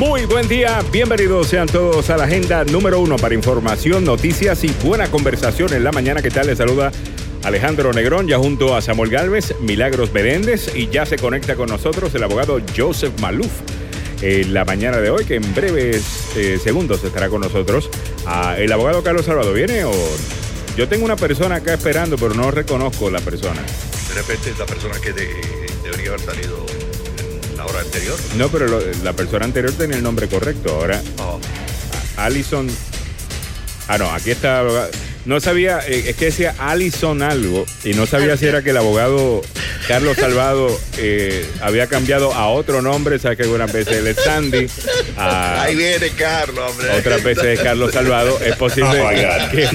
Muy buen día, bienvenidos sean todos a la agenda número uno para información, noticias y buena conversación en la mañana. ¿Qué tal? Les saluda Alejandro Negrón, ya junto a Samuel Galvez, Milagros Beréndez y ya se conecta con nosotros el abogado Joseph Maluf. En la mañana de hoy, que en breves eh, segundos estará con nosotros. El abogado Carlos Salvador, ¿viene o...? Yo tengo una persona acá esperando, pero no reconozco la persona. De repente es la persona que de- debería haber salido anterior. No, pero lo- la persona anterior tenía el nombre correcto. Ahora, Oh, Allison. Ah, no, aquí está. No sabía, eh, es que decía Allison algo y no sabía si era que el abogado Carlos Salvado eh, había cambiado a otro nombre. Sabes que algunas veces él es Sandy, a- ahí viene Carlos, hombre. otras veces es Carlos Salvado. Es posible Oh que right.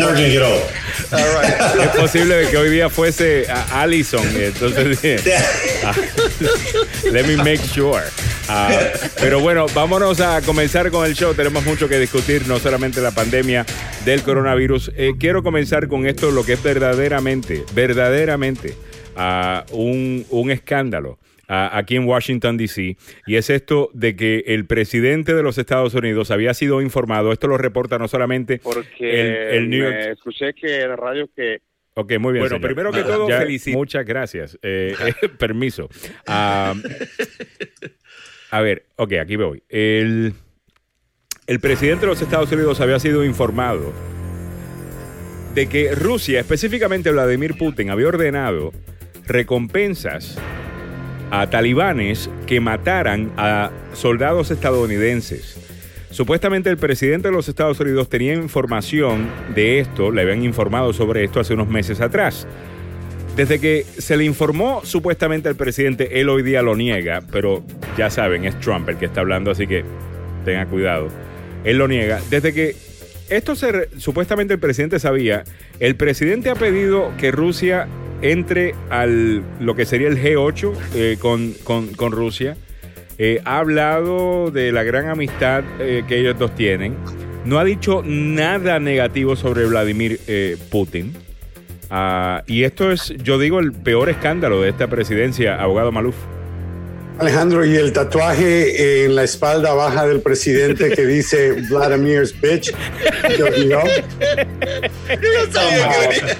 es posible que hoy día fuese a Allison. Entonces, let me make sure. Ah, pero bueno, vámonos a comenzar con el show. Tenemos mucho que discutir, no solamente la pandemia del coronavirus. Eh, quiero comenzar con esto, lo que es verdaderamente, verdaderamente ah, un, un escándalo. ah, aquí en Washington, D.C. Y es esto de que el presidente de los Estados Unidos había sido informado, esto lo reporta no solamente porque el, el New York escuché que en la radio que Ok, muy bien. Bueno, señor. primero que todo, Ya, felicito. Muchas gracias. Eh, eh, permiso. A ver, ok, aquí voy. El, el presidente de los Estados Unidos había sido informado de que Rusia, específicamente Vladimir Putin, había ordenado recompensas a talibanes que mataran a soldados estadounidenses. Supuestamente el presidente de los Estados Unidos tenía información de esto, le habían informado sobre esto hace unos meses atrás. Desde que se le informó supuestamente al presidente, él hoy día lo niega, pero ya saben, es Trump el que está hablando, así que tenga cuidado. Él lo niega. Desde que esto se supuestamente el presidente sabía, el presidente ha pedido que Rusia entre al lo que sería el G8 eh, con, con- con Rusia. Eh, ha hablado de la gran amistad eh, que ellos dos tienen. No ha dicho nada negativo sobre Vladimir eh, Putin. Ah, y esto es, yo digo, el peor escándalo de esta presidencia, abogado Maluf. Alejandro, y el tatuaje en la espalda baja del presidente que dice Vladimir's bitch. ¿Te olvidó? Yo sabía que venía.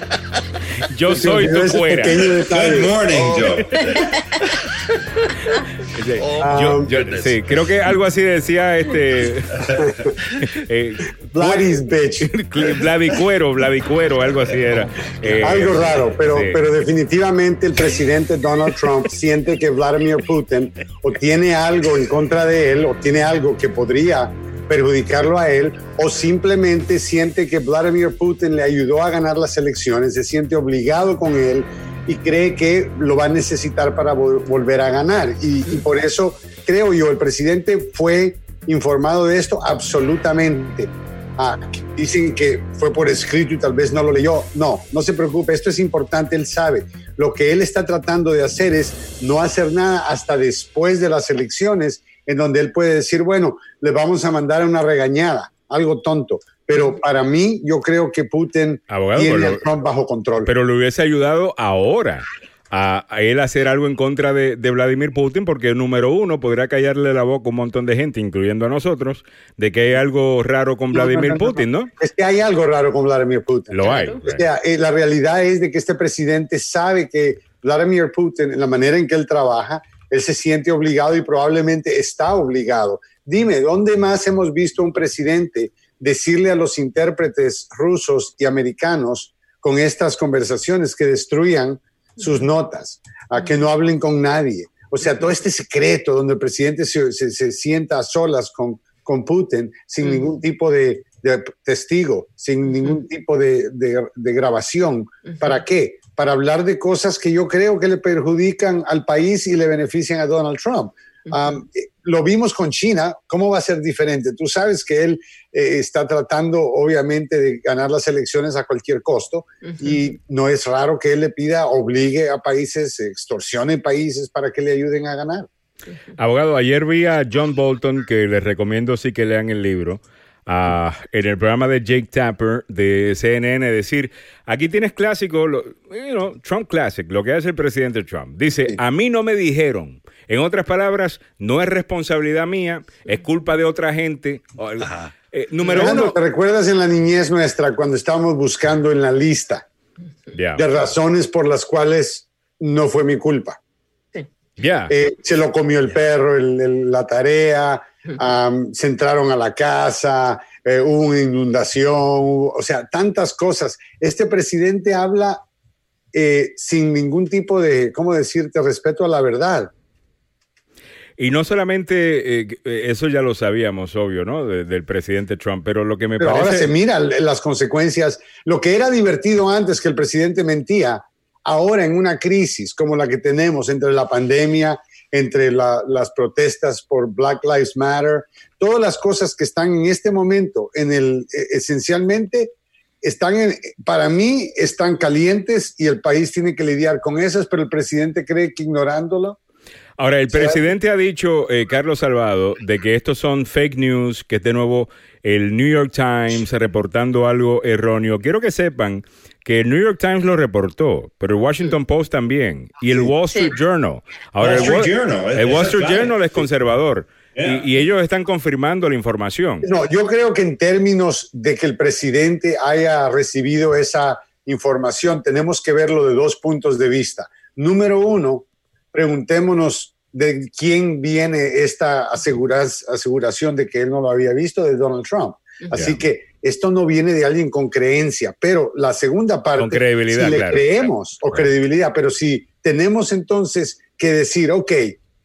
Yo ¿Te soy tu fuera. Good morning, Joe. Sí, Oh, yo- yo- goodness. sí, creo que algo así decía este. eh, bitch. Vladicuero, algo así era. Eh, Algo raro, pero, sí. pero definitivamente el presidente Donald Trump siente que Vladimir Putin o tiene algo en contra de él o tiene algo que podría perjudicarlo a él o simplemente siente que Vladimir Putin le ayudó a ganar las elecciones, se siente obligado con él y cree que lo va a necesitar para vol- volver a ganar. Y, y por eso creo yo, el presidente fue informado de esto absolutamente. Ah, dicen que fue por escrito y tal vez no lo leyó. No, no se preocupe, esto es importante, él sabe. Lo que él está tratando de hacer es no hacer nada hasta después de las elecciones, en donde él puede decir, bueno, le vamos a mandar una regañada, algo tonto. Pero para mí, yo creo que Putin Abogado, tiene pero- a Trump bajo control. Pero le hubiese ayudado ahora a, a él hacer algo en contra de, de Vladimir Putin, porque número uno podría callarle la boca a un montón de gente, incluyendo a nosotros, de que hay algo raro con no, Vladimir no, no, Putin, ¿no? Es que hay algo raro con Vladimir Putin. Lo hay. O sea, eh, la realidad es de que este presidente sabe que Vladimir Putin, en la manera en que él trabaja, él se siente obligado y probablemente está obligado. Dime, ¿dónde más hemos visto un presidente decirle a los intérpretes rusos y americanos con estas conversaciones que destruyan sus notas, a que no hablen con nadie? O sea, todo este secreto donde el presidente se, se- se sienta a solas con, con Putin sin ningún tipo de, de testigo, sin ningún tipo de, de- de grabación. ¿Para qué? Para hablar de cosas que yo creo que le perjudican al país y le benefician a Donald Trump. Um, lo vimos con China, ¿cómo va a ser diferente? Tú sabes que él eh, está tratando obviamente de ganar las elecciones a cualquier costo y no es raro que él le pida, obligue a países, extorsione países para que le ayuden a ganar. Abogado, ayer vi a John Bolton, que les recomiendo sí que lean el libro, ah, en el programa de Jake Tapper de CNN, decir, aquí tienes clásico, lo- you know, Trump Classic, lo que hace el presidente Trump. Dice, a mí no me dijeron, En otras palabras, no es responsabilidad mía, es culpa de otra gente. Eh, número uno. ¿Te recuerdas en la niñez nuestra cuando estábamos buscando en la lista de razones por las cuales no fue mi culpa? Ya. Eh, se lo comió el perro, la tarea, se entraron a la casa, eh, hubo una inundación, o sea, tantas cosas. Este presidente habla eh, sin ningún tipo de, ¿cómo decirte?, respeto a la verdad. Y no solamente, eh, eso ya lo sabíamos, obvio, ¿no? del presidente Trump, pero lo que me pero parece... Ahora se mira las consecuencias. Lo que era divertido antes que el presidente mentía, ahora en una crisis como la que tenemos entre la pandemia, entre las protestas por Black Lives Matter, todas las cosas que están en este momento, en el, e, esencialmente, están para mí están calientes y el país tiene que lidiar con esas, pero el presidente cree que ignorándolo. Ahora, el presidente ha dicho, eh, Carlos Salvado, de que estos son fake news, que es de nuevo el New York Times reportando algo erróneo. Quiero que sepan que el New York Times lo reportó, pero el Washington Post también, y el Wall Street Journal. Ahora, el, Wall Street Journal es conservador. Y, ellos están confirmando la información. No, yo creo que en términos de que el presidente haya recibido esa información, tenemos que verlo de dos puntos de vista. Número uno, preguntémonos de quién viene esta aseguración de que él no lo había visto, de Donald Trump. Así que esto no viene de alguien con creencia, pero la segunda parte, con credibilidad, si le creemos o credibilidad, pero si tenemos entonces que decir, ok,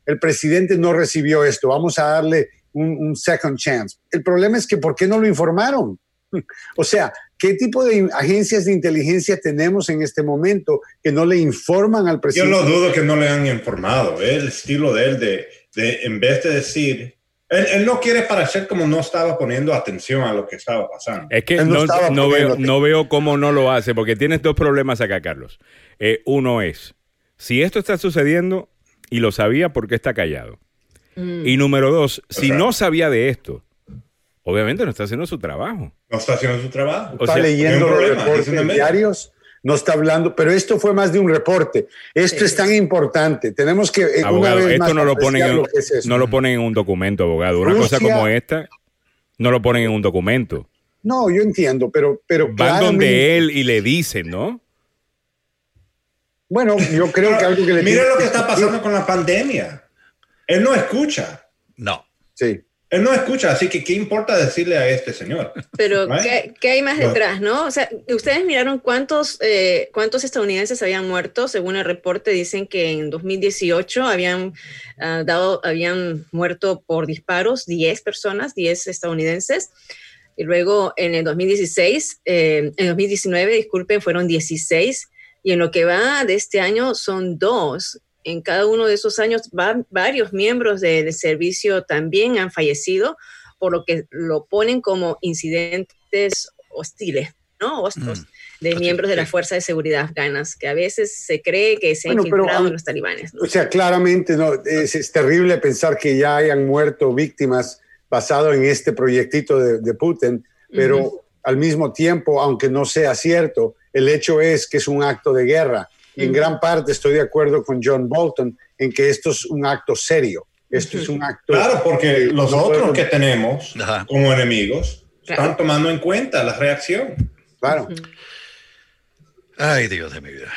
el presidente no recibió esto, vamos a darle un, second chance. El problema es que ¿por qué no lo informaron? O sea, ¿qué tipo de agencias de inteligencia tenemos en este momento que no le informan al presidente? Yo no dudo que no le han informado. ¿eh? El estilo de él de, de en vez de decir, él, no quiere parecer como no estaba poniendo atención a lo que estaba pasando. Es que no, veo, no, veo, cómo no lo hace, porque tienes dos problemas acá, Carlos. Eh, uno es, si esto está sucediendo y lo sabía, ¿por qué está callado? Mm. Y número dos, si no sabía de esto, obviamente no está haciendo su trabajo. No está haciendo su trabajo. Está leyendo los reportes diarios no está hablando, pero esto fue más de un reporte. Esto es tan importante. Tenemos que eh, abogado, esto no lo ponen en, no lo ponen en un documento, abogado. Una cosa como esta no lo ponen en un documento. No, yo entiendo, pero pero van donde él y le dicen, ¿no? Bueno, yo creo que algo que le Mira lo que está pasando con la pandemia. Él no escucha. No. Sí. Él no escucha, así que ¿qué importa decirle a este señor? Pero ¿qué, hay más detrás, no? O sea, ustedes miraron cuántos, eh, cuántos estadounidenses habían muerto. Según el reporte, dicen que en 2018 habían, ah, dado, habían muerto por disparos 10 personas, 10 estadounidenses. Y luego en el 2016, eh, en 2019, disculpen, fueron 16. Y en lo que va de este año son dos en cada uno de esos años varios miembros del servicio también han fallecido, por lo que lo ponen como incidentes hostiles, ¿no? Hostos, mm. de miembros de la Fuerza de Seguridad afganas, que a veces se cree que se han infiltrado en los talibanes. O sea, claramente no, es, terrible pensar que ya hayan muerto víctimas basado en este proyectito de, Putin, pero al mismo tiempo, aunque no sea cierto, el hecho es que es un acto de guerra en gran parte estoy de acuerdo con John Bolton en que esto es un acto serio. Esto es un acto. Claro, porque los otros que tenemos como enemigos están tomando en cuenta la reacción. Claro. Ay, Dios de mi vida.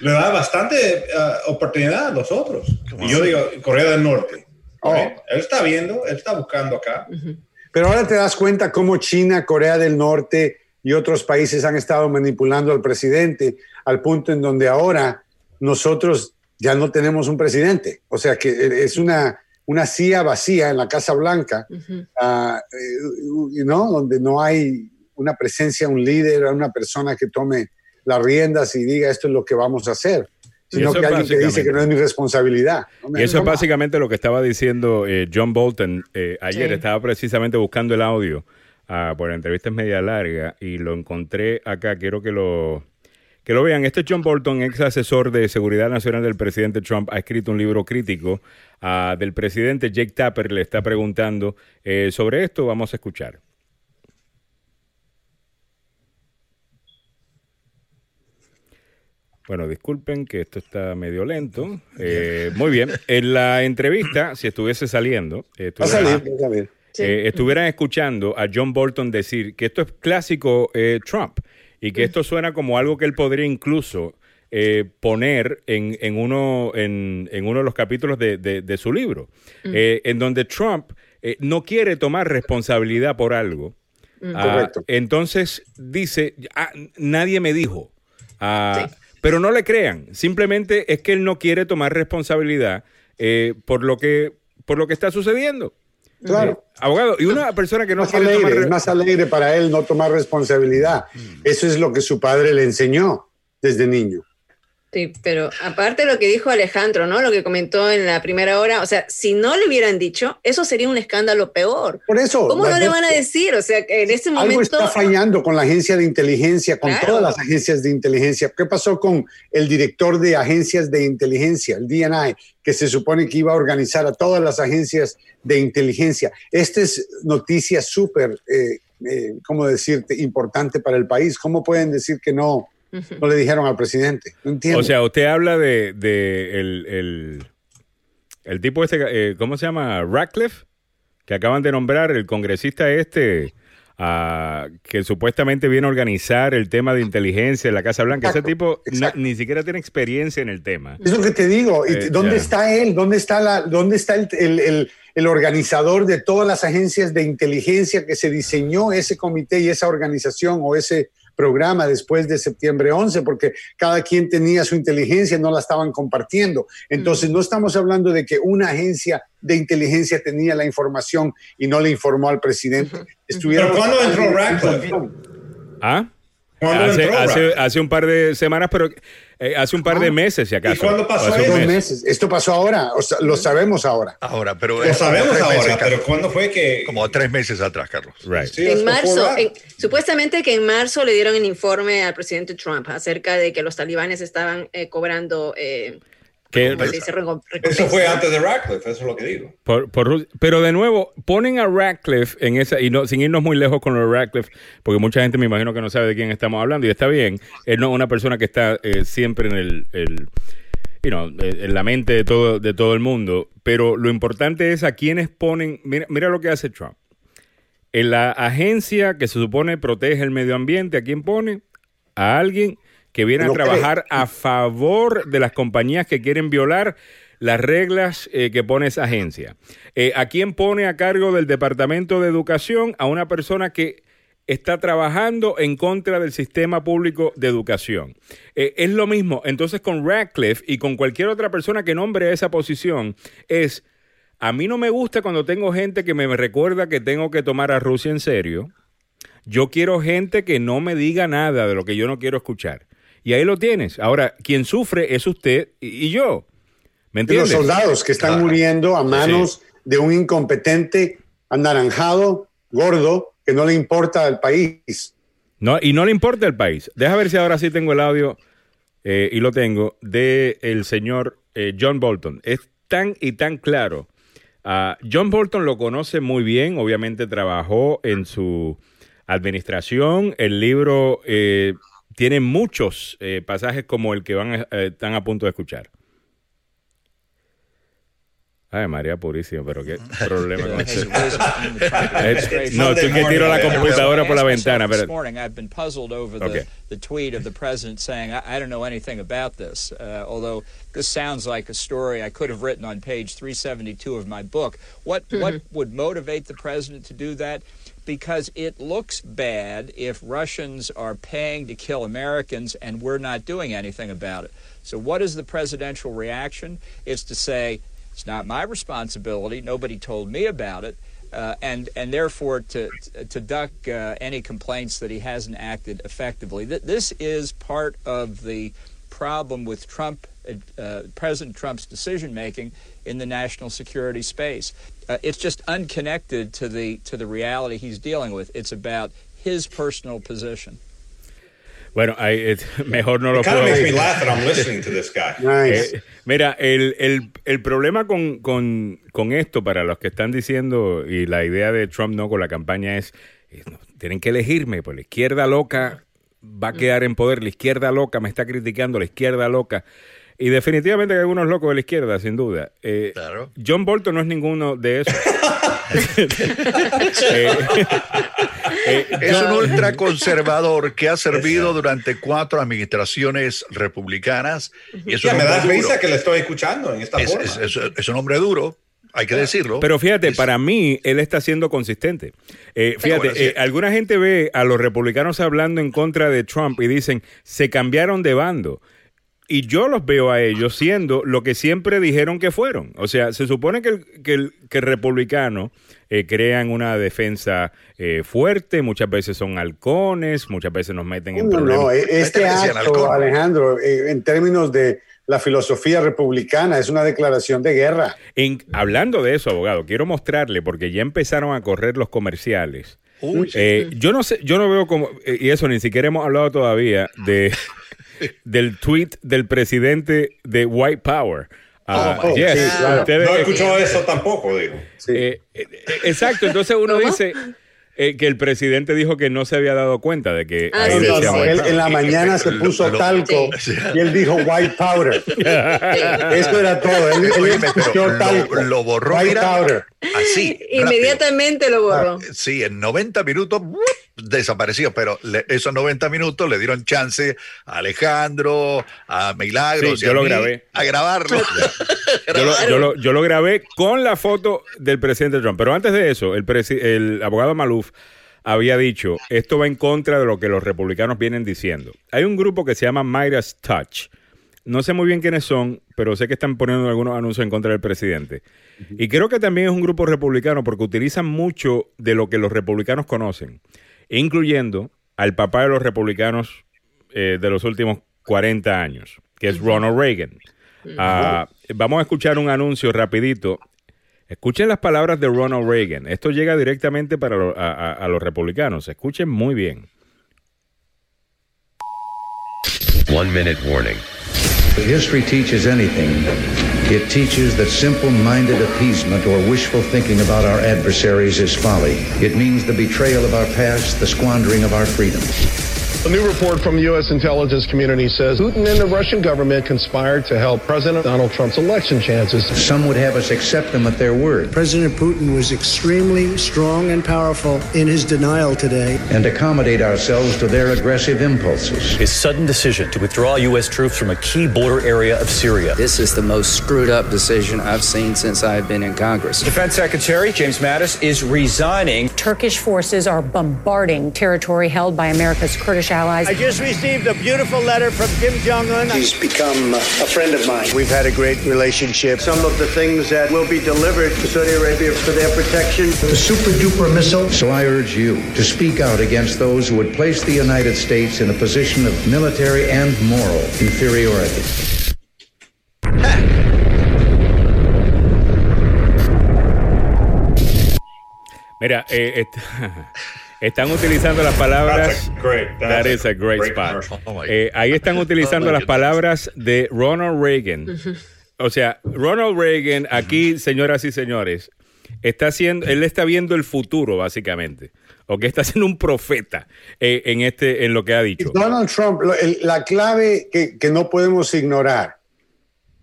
Le da bastante uh, oportunidad a los otros. Y yo digo, Corea del Norte. Oh. Él está viendo, él está buscando acá. Pero ahora te das cuenta cómo China, Corea del Norte y otros países han estado manipulando al presidente al punto en donde ahora nosotros ya no tenemos un presidente. O sea que es una, una silla vacía en la Casa Blanca, ah, eh, ¿no? donde no hay una presencia, un líder, una persona que tome las riendas y diga esto es lo que vamos a hacer sino que alguien que dice que no es mi responsabilidad. y eso es básicamente lo que estaba diciendo eh, John Bolton eh, ayer. Estaba precisamente buscando el audio uh, por entrevistas media larga y lo encontré acá. Quiero que lo, que lo vean, este John Bolton, ex asesor de seguridad nacional del presidente Trump, ha escrito un libro crítico ah, del presidente Jake Tapper, le está preguntando eh, sobre esto, vamos a escuchar. Bueno, disculpen que esto está medio lento. Eh, muy bien. En la entrevista, si estuviese saliendo, Va a estuviera- salir, va a salir. Sí. eh, estuvieran escuchando a John Bolton decir que esto es clásico eh, Trump y que esto suena como algo que él podría incluso eh, poner en, en uno, en, en uno de los capítulos de, de- de su libro, eh, en donde Trump eh, no quiere tomar responsabilidad por algo. Ah, Correcto. entonces dice, "Ah, nadie me dijo. Ah, Sí. Pero no le crean, simplemente es que él no quiere tomar responsabilidad eh, por, lo que, por lo que está sucediendo. Claro. Abogado, y una persona que no más quiere alegre, re- es más alegre para él no tomar responsabilidad. Eso es lo que su padre le enseñó desde niño. Sí, pero aparte de lo que dijo Alejandro, ¿no? Lo que comentó en la primera hora, o sea, si no le hubieran dicho, eso sería un escándalo peor. Por eso. ¿Cómo no le van a decir? O sea, que en este Algo momento... está fallando con la agencia de inteligencia, con Claro. todas las agencias de inteligencia. ¿Qué pasó con el director de agencias de inteligencia, el DNI, que se supone que iba a organizar a todas las agencias de inteligencia? Esta es noticia súper, eh, eh, ¿cómo decirte?, importante para el país. ¿Cómo pueden decir que no. No le dijeron al presidente? No entiendo. O sea, usted habla de, de el, el, el tipo este, eh, ¿cómo se llama? Ratcliffe, que acaban de nombrar, el congresista este, ah, que supuestamente viene a organizar el tema de inteligencia en la Casa Blanca. Ese tipo ni siquiera tiene experiencia en el tema. Es lo que te digo. ¿Y Eh, ¿Dónde ya. está él? ¿Dónde está, la, dónde está el, el- el- el organizador de todas las agencias de inteligencia que se diseñó ese comité y esa organización o ese programa después de septiembre 11? Porque cada quien tenía su inteligencia, no la estaban compartiendo. Entonces, no estamos hablando de que una agencia de inteligencia tenía la información y no le informó al presidente. Estuvieron Pero ¿cuándo entró Ratcliffe? ¿Ah? ¿Cuándo Hace, entró hace, Ratcliffe? hace un par de semanas, pero eh, hace un par de meses, si acaso. cuándo pasó hace eso? Mes. meses. Esto pasó ahora, o sea, lo sabemos ahora. Ahora, pero Lo como sabemos meses, ahora, pero. ¿cuándo fue que...? como tres meses atrás, Carlos. Right. Sí, En marzo, en- supuestamente que en marzo le dieron el informe al presidente Trump acerca de que los talibanes estaban eh, cobrando, eh, Eso fue antes de Ratcliffe, eso es lo que digo. Por- por Ru- pero de nuevo, ponen a Radcliffe en esa, y no, sin irnos muy lejos con lo de Radcliffe, porque mucha gente me imagino que no sabe de quién estamos hablando, y está bien, él no es una persona que está eh, siempre en el, el- you know, eh, en la mente de todo, de todo el mundo, pero lo importante es a quienes ponen, mira, mira lo que hace Trump. En la agencia que se supone protege el medio ambiente, ¿a quién pone? A alguien que viene a cree. trabajar a favor de las compañías que quieren violar las reglas eh, que pone esa agencia. Eh, ¿A quién pone a cargo del Departamento de Educación? A una persona que está trabajando en contra del sistema público de educación. Eh, es lo mismo, entonces con Radcliffe y con cualquier otra persona que nombre esa posición, es, a mí no me gusta cuando tengo gente que me recuerda que tengo que tomar a Rusia en serio. Yo quiero gente que no me diga nada de lo que yo no quiero escuchar. Y ahí lo tienes. Ahora, quien sufre es usted y, y yo. ¿Me los soldados que están Claro. muriendo a manos de un incompetente, anaranjado, gordo, que no le importa al país. No, y no le importa el país. Deja ver si ahora sí tengo el audio, eh, y lo tengo, de el señor eh, John Bolton. Es tan y tan claro. Ah, John Bolton lo conoce muy bien, obviamente trabajó en su administración. El libro eh, tiene muchos eh, pasajes como el que van a- eh, están a punto de escuchar. Ay, María Purísima, pero qué problema con eso. Eh, no, tú que tiro la computadora por la ventana. Pero, This morning, I've been puzzled over the, Okay. the tweet of the president saying, I, I don't know anything about this, uh, although this sounds like a story I could have written on page 372 of my book. What, what would motivate the president to do that? Because it looks bad if Russians are paying to kill Americans and we're not doing anything about it. So, what is the presidential reaction? It's to say, it's not my responsibility. Nobody told me about it. Uh, and and therefore to to duck uh, any complaints that he hasn't acted effectively. Th- this is part of the problem with Trump, uh, President Trump's decision making in the national security space. Uh, it's just unconnected to the to the reality he's dealing with. It's about his personal position. bueno, ahí, eh, mejor no lo It kind of puedo makes me laugh that I'm listening to this guy. Nice. Eh, mira, el, el- el problema con, con- con esto, para los que están diciendo, y la idea de Trump no con la campaña es, eh, no, tienen que elegirme, por la izquierda loca va a quedar en poder. La izquierda loca me está criticando, la izquierda loca. Y definitivamente hay algunos locos de la izquierda, sin duda. Eh, Claro. John Bolton no es ninguno de esos. Eh, eh, Es un ultraconservador que ha servido durante cuatro administraciones republicanas y es Ya me da risa que le estoy escuchando en esta Es, forma. es- es- es un hombre duro, hay que decirlo. Pero fíjate, Es- para mí él está siendo consistente. Eh, fíjate, bueno, sí. eh, alguna gente ve a los republicanos hablando en contra de Trump y dicen, se cambiaron de bando. Y yo los veo a ellos siendo lo que siempre dijeron que fueron. O sea, se supone que el, que el, que el republicano eh, crean una defensa eh, fuerte, muchas veces son halcones, muchas veces nos meten en No, problemas. no, e- este acto. Alejandro, eh, en términos de la filosofía republicana, es una declaración de guerra. En- hablando de eso, abogado, quiero mostrarle, porque ya empezaron a correr los comerciales. Uy, sí. Eh, yo no sé, yo no veo como, eh, y eso ni siquiera hemos hablado todavía de del tweet del presidente de White Power. Ah, Oh, yes, sí, claro. ustedes- No escuchó eso tampoco, digo. Sí. eh, eh, eh, exacto, entonces uno dice eh, que el presidente dijo que no se había dado cuenta de que Ah, ahí sí, No, decía no, White él en la mañana se puso lo- talco Sí. y él dijo white powder. Eso era todo. Él, él pero lo- borró, White powder. Así. Inmediatamente lo borró. rápido. Sí, en 90 minutos. Desapareció, pero le- esos 90 minutos le dieron chance a Alejandro, a Milagros, Sí, y yo a lo mí grabé. a grabarlo. Yo lo, yo lo- yo lo grabé con la foto del presidente Trump. Pero antes de eso, el, presi- el abogado Maluf había dicho, esto va en contra de lo que los republicanos vienen diciendo. Hay un grupo que se llama Midas Touch. No sé muy bien quiénes son, pero sé que están poniendo algunos anuncios en contra del presidente. Y creo que también es un grupo republicano porque utilizan mucho de lo que los republicanos conocen, incluyendo al papá de los republicanos eh, de los últimos 40 años, que es Ronald Reagan. Ah, vamos a escuchar un anuncio rapidito. Escuchen las palabras de Ronald Reagan. Esto llega directamente para lo- a, a- a los republicanos. Escuchen muy bien. One minute warning. If history teaches anything, it teaches that simple minded appeasement or wishful thinking about our adversaries is folly. It means the betrayal of our past, the squandering of our freedom. A new report from the U.S. intelligence community says Putin and the Russian government conspired to help President Donald Trump's election chances. Some would have us accept them at their word President Putin was extremely strong and powerful in his denial today. and accommodate ourselves to their aggressive impulses. His sudden decision to withdraw U.S. troops from a key border area of Syria. This is the most screwed up decision I've seen since I've been in Congress. Defense Secretary James Mattis is resigning. Turkish forces are bombarding territory held by America's Kurdish allies. I just received a beautiful letter from Kim Jong un. He's become a friend of mine. We've had a great relationship. Some of the things that will be delivered to Saudi Arabia for their protection the super duper missile. So I urge you to speak out against those who would place the United States in a position of military and moral inferiority. Mira, eh, est- están utilizando las palabras. That's a great- that's That is a great, great spot. Oh Eh, ahí están utilizando Oh las palabras de Ronald Reagan. O sea, Ronald Reagan, aquí, señoras y señores, está haciendo, él está viendo el futuro, básicamente. O que está siendo un profeta eh, en este, en lo que ha dicho. Donald Trump, lo- el- la clave que, que no podemos ignorar,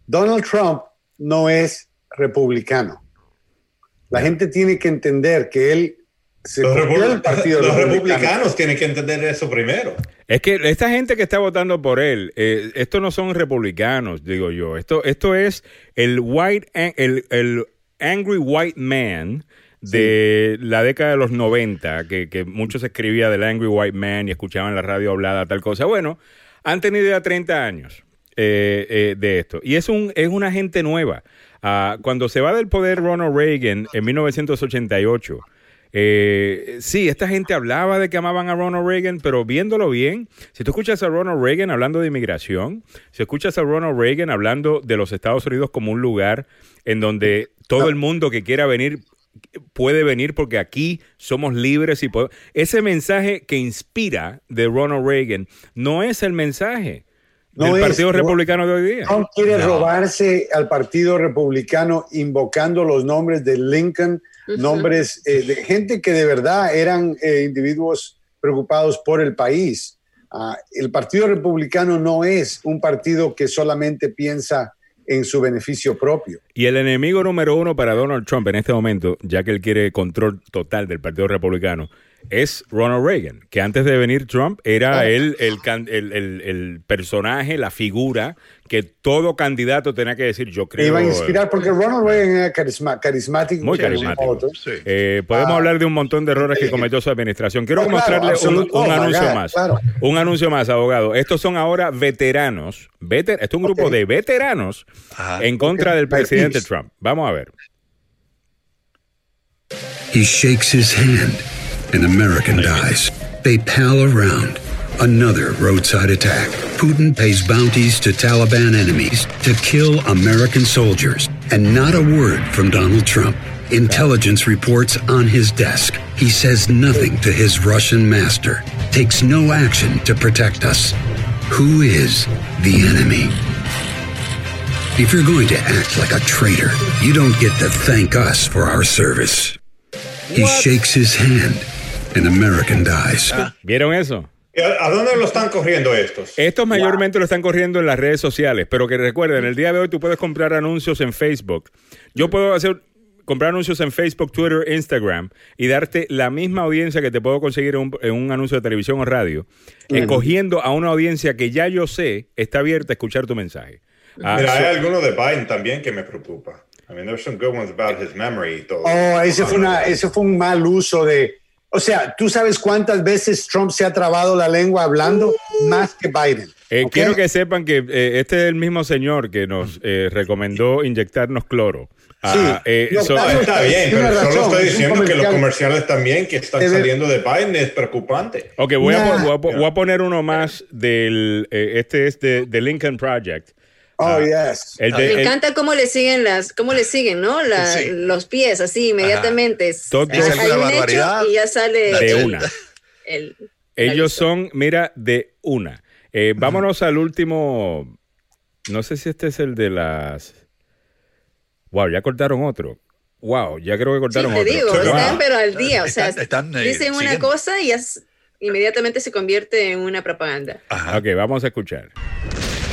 Donald Trump no es republicano. La gente tiene que entender que él se Los, del partido los republicano. republicanos tienen que entender eso primero. Es que esta gente que está votando por él, eh, estos no son republicanos, digo yo. Esto, esto es el white, an- el, el angry white man de la década de los 90, que, que muchos escribía del angry white man y escuchaban la radio hablada, tal cosa. Bueno, han tenido ya 30 años eh, eh, de esto. Y es, un, es una gente nueva. Ah, cuando se va del poder Ronald Reagan en 1988, eh, sí, esta gente hablaba de que amaban a Ronald Reagan, pero viéndolo bien, si tú escuchas a Ronald Reagan hablando de inmigración, si escuchas a Ronald Reagan hablando de los Estados Unidos como un lugar en donde todo el mundo que quiera venir puede venir porque aquí somos libres y podemos- ese mensaje que inspira de Ronald Reagan no es el mensaje No del es, Partido no- Republicano de hoy día. Trump quiere No. robarse al Partido Republicano invocando los nombres de Lincoln, nombres eh, de gente que de verdad eran eh, individuos preocupados por el país. Ah, el Partido Republicano no es un partido que solamente piensa en su beneficio propio. Y el enemigo número uno para Donald Trump en este momento, ya que él quiere control total del Partido Republicano, es Ronald Reagan, que antes de venir Trump era él el, el, el, personaje, la figura que todo candidato tenía que decir, yo creo... Iba a inspirar, porque Ronald Reagan era carismático. Muy carismático. Eh, podemos ah. hablar de un montón de errores que cometió su administración. Quiero mostrarle un, oh, anuncio más. Un anuncio más, abogado. Estos son ahora veteranos. Veter esto es un grupo de veteranos en contra del presidente Trump. Vamos a ver. He shakes his hand. An American dies. They pal around. Another roadside attack. Putin pays bounties to Taliban enemies to kill American soldiers. And not a word from Donald Trump. Intelligence reports on his desk. He says nothing to his Russian master, takes no action to protect us. Who is the enemy? If you're going to act like a traitor, you don't get to thank us for our service. He shakes his hand American Dies. Ah. ¿Vieron eso? ¿A dónde lo están corriendo estos? Estos mayormente lo están corriendo en las redes sociales, pero que recuerden, el día de hoy tú puedes comprar anuncios en Facebook. Yo puedo hacer comprar anuncios en Facebook, Twitter, Instagram y darte la misma audiencia que te puedo conseguir en un, anuncio de televisión o radio, escogiendo a una audiencia que ya yo sé está abierta a escuchar tu mensaje. Ah, Mira, hay alguno de Biden también que me preocupa. I mean, there's some good ones about his memory y todo. Oh, ese fue, una, ese fue un mal uso de o sea, ¿tú sabes cuántas veces Trump se ha trabado la lengua hablando? Más que Biden. Eh, quiero que sepan que eh, este es el mismo señor que nos eh, recomendó inyectarnos cloro. Ah, sí, está bien, pero solo estoy diciendo que los comerciales también que están saliendo de Biden es preocupante. Ok, voy, a, poner uno más del, este es de, de Lincoln Project. Oh, yes. Me encanta cómo le siguen las, cómo le siguen, ¿no? Los pies, así, inmediatamente. Todo hay un hecho y ya sale de una. Ellos son, mira, de una. Eh, vámonos al último. No sé si este es el de las. Wow, ya cortaron otro. Wow, ya creo que cortaron sí, te digo, están pero al día. O sea, están, eh, dicen una cosa y inmediatamente se convierte en una propaganda. Ajá. Ok, vamos a escuchar.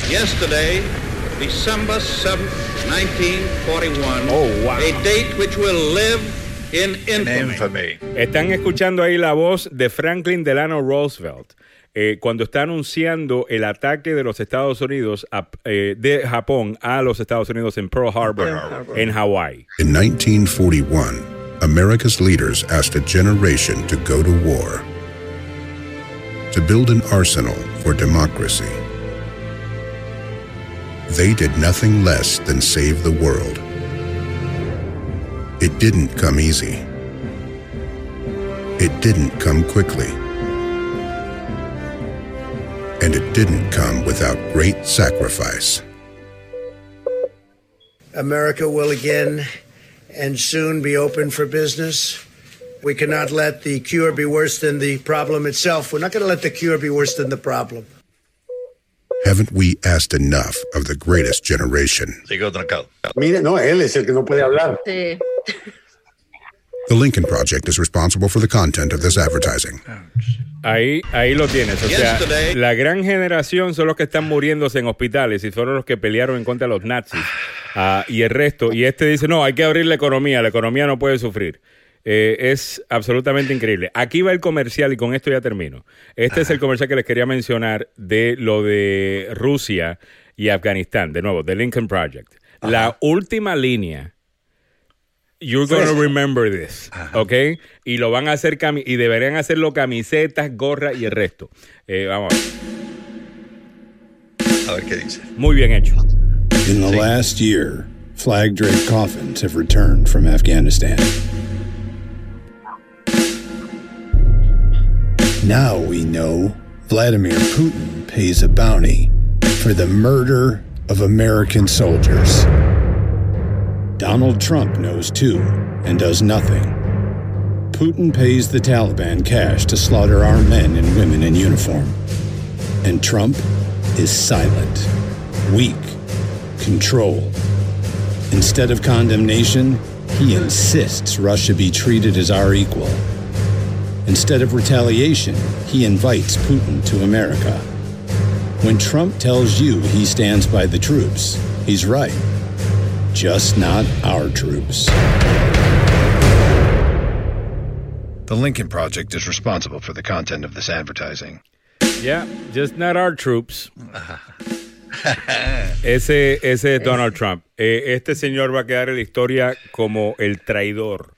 Yesterday, December 7th, 1941. Oh, wow. A date which will live in infamy. Están escuchando ahí la voz de Franklin Delano Roosevelt. Eh, cuando está anunciando el ataque de los Estados Unidos a, eh, de Japón a los Estados Unidos en Pearl Harbor, Pearl Harbor. en Hawaii. In 1941, America's leaders asked a generation to go to war, to build an arsenal for democracy. They did nothing less than save the world. It didn't come easy. It didn't come quickly. And it didn't come without great sacrifice. America will again and soon be open for business. We cannot let the cure be worse than the problem itself. We're not going to let the cure be worse than the problem. Haven't we asked enough of the greatest generation? Mire, no, él es el que no puede hablar. Sí. The Lincoln Project is responsible for the content of this advertising. Ahí, ahí lo tienes. O sea, la gran generación son los que están muriéndose en hospitales y fueron los que pelearon en contra de los nazis. Uh, y el resto. Y este dice, no, hay que abrir la economía. La economía no puede sufrir. Eh, es absolutamente increíble. Aquí va el comercial y con esto ya termino. Este es el comercial que les quería mencionar de lo de Rusia y Afganistán, de nuevo, The Lincoln Project. La última línea. You're gonna remember this, ¿ok? Y lo van a hacer y deberían hacerlo camisetas, gorras y el resto. Eh, vamos a ver. A ver qué dice. Muy bien hecho. In the last year, flag draped coffins have returned from Afghanistan. Now we know Vladimir Putin pays a bounty for the murder of American soldiers. Donald Trump knows too and does nothing. Putin pays the Taliban cash to slaughter our men and women in uniform. And Trump is silent, weak, control. Instead of condemnation, he insists Russia be treated as our equal Instead of retaliation, he invites Putin to America. When Trump tells you he stands by the troops, he's right. Just not our troops. The Lincoln Project is responsible for the content of this advertising. Yeah, just not our troops. ese, ese es Donald Trump. Eh, este señor va a quedar en la historia como el traidor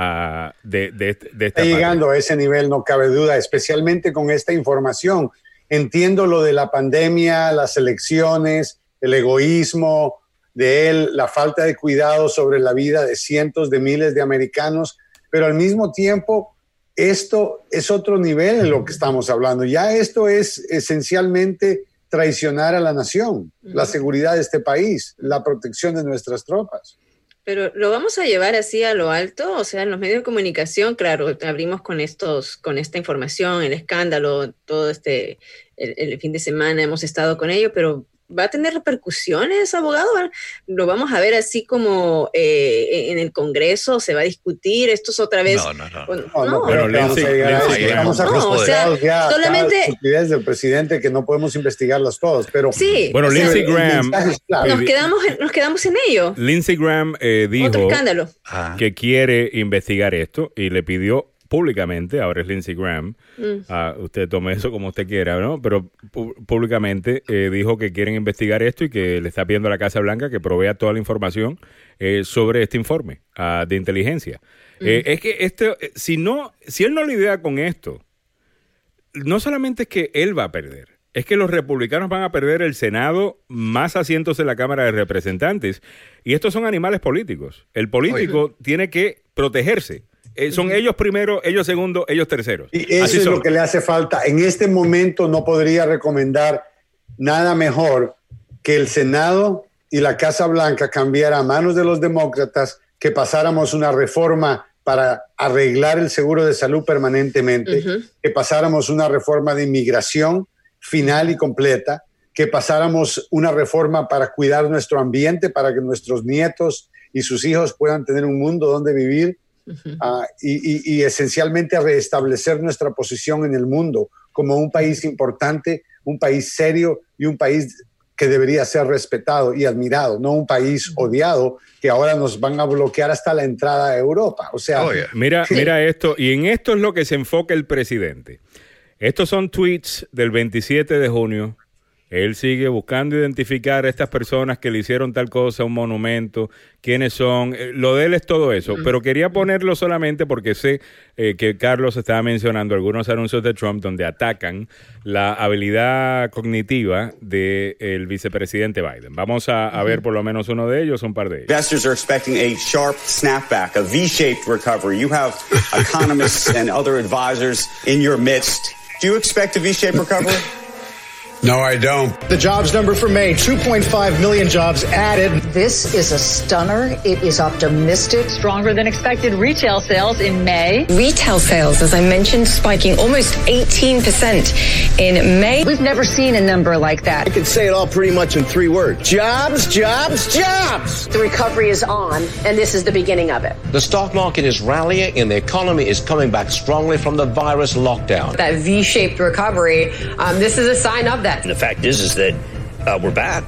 uh, de, de, de, esta Está llegando a ese nivel, no cabe duda, especialmente con esta información. Entiendo lo de la pandemia, las elecciones, el egoísmo de él, la falta de cuidado sobre la vida de cientos de miles de americanos, pero al mismo tiempo esto es otro nivel en lo que estamos hablando. Ya esto es esencialmente traicionar a la nación, la seguridad de este país, la protección de nuestras tropas. Pero lo vamos a llevar así a lo alto, o sea, en los medios de comunicación, claro, abrimos con estos, con esta información, el escándalo, todo este, el, el fin de semana hemos estado con ello, pero ¿Va a tener repercusiones, abogado? ¿Lo vamos a ver así como eh, en el Congreso? ¿Se va a discutir? ¿Esto es otra vez? No, no, no. No, no, pero Lindsay, estamos acostumbrados ya a solamente... estupidez del presidente que no podemos investigarlas todas, pero... Sí. Bueno, Lindsey Graham... Nos quedamos, nos quedamos en ello. Lindsey Graham eh, dijo Otro escándalo. que quiere investigar esto y le pidió públicamente, ahora es Lindsey Graham, uh, usted tome eso como usted quiera, ¿no? Pero públicamente eh, dijo que quieren investigar esto y que le está pidiendo a la Casa Blanca que provea toda la información eh, sobre este informe uh, de inteligencia. Eh, es que este, si no, si él no lidia con esto, no solamente es que él va a perder, es que los republicanos van a perder el Senado más asientos en la Cámara de Representantes. Y estos son animales políticos. El político Oye. tiene que protegerse. Eh, son ellos primero, ellos segundo, ellos terceros. Y eso Así es son. lo que le hace falta. En este momento no podría recomendar nada mejor que el Senado y la Casa Blanca cambiara a manos de los demócratas, que pasáramos una reforma para arreglar el seguro de salud permanentemente, uh -huh. que pasáramos una reforma de inmigración final y completa, que pasáramos una reforma para cuidar nuestro ambiente, para que nuestros nietos y sus hijos puedan tener un mundo donde vivir Uh -huh. uh, y, y, y, esencialmente a restablecer nuestra posición en el mundo como un país importante, un país serio y un país que debería ser respetado y admirado, no un país odiado que ahora nos van a bloquear hasta la entrada a Europa. O sea, oh, yeah. mira, mira esto, y en esto es lo que se enfoca el presidente. Estos son tweets del 27 de junio él sigue buscando identificar a estas personas que le hicieron tal cosa, un monumento, quiénes son. Lo de él es todo eso. Pero quería ponerlo solamente porque sé eh, que Carlos estaba mencionando algunos anuncios de Trump donde atacan la habilidad cognitiva del de vicepresidente Biden. Vamos a, a, ver por lo menos uno de ellos, un par de ellos. Investors are expecting a sharp snapback, a V-shaped recovery. You have economists and other advisors in your midst. Do you expect a V-shaped recovery? No, I don't. The jobs number for May 2.5 million jobs added. This is a stunner. It is optimistic. Stronger than expected retail sales in May. Retail sales, as I mentioned, spiking almost 18% in May. We've never seen a number like that. I can say it all pretty much in three words jobs, jobs, jobs. The recovery is on, and this is the beginning of it. The stock market is rallying, and the economy is coming back strongly from the virus lockdown. That V shaped recovery, um, this is a sign of that. And the fact is, is that uh, we're back.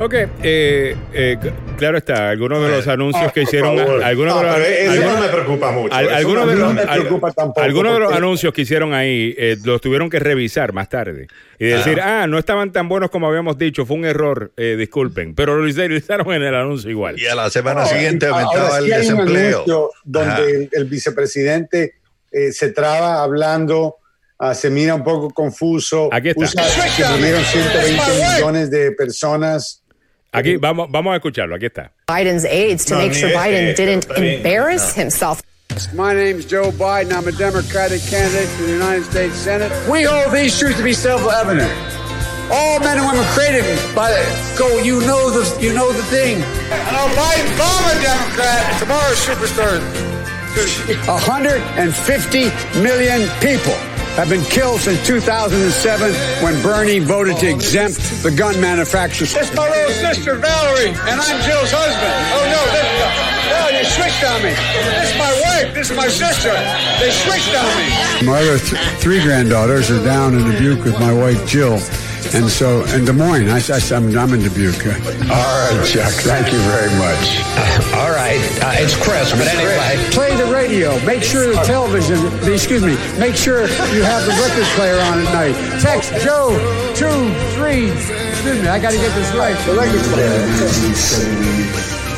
Ok, eh, eh, claro está, algunos de los anuncios oh, que hicieron, algunos no, de los, eso algunos, no me preocupa mucho. Al, algunos no, de los, me preocupa tampoco algunos de los anuncios que hicieron ahí eh, los tuvieron que revisar más tarde y decir, ah, ah no estaban tan buenos como habíamos dicho, fue un error, eh, disculpen, pero lo hicieron en el anuncio igual. Y a la semana siguiente aumentaba sí el hay desempleo. Un donde el, el, vicepresidente eh, se traba hablando. Uh, se mira un poco confuso. Aquí está. Usa, que murieron 120 millones de personas. Aquí vamos, vamos a escucharlo. Aquí está. Biden's aides to no, make sure Biden didn't embarrass no. himself. My name's Joe Biden. I'm a Democratic candidate for the United States Senate. We hold these truths to be self-evident. All men and women created by the go. You know the you know the thing. Hello, Biden, bomb a Democrat. Tomorrow's Super superstar. 150 million people have been killed since 2007 when Bernie voted to exempt the gun manufacturers. It's my little sister, Valerie, and I'm Jill's husband. Oh, no, this, no, you switched on me. This is my wife. This is my sister. They switched on me. My other th- three granddaughters are down in Dubuque with my wife, Jill. And so, in Des Moines, I, I, I'm, I'm in Dubuque. All right, Chuck. Thank you very much. All right. Uh, it's Chris, but anyway. Play the radio. Make sure the television, excuse me, make sure you have the record player on at night. Text Joe, two, three, excuse me, I got to get this right. The record player.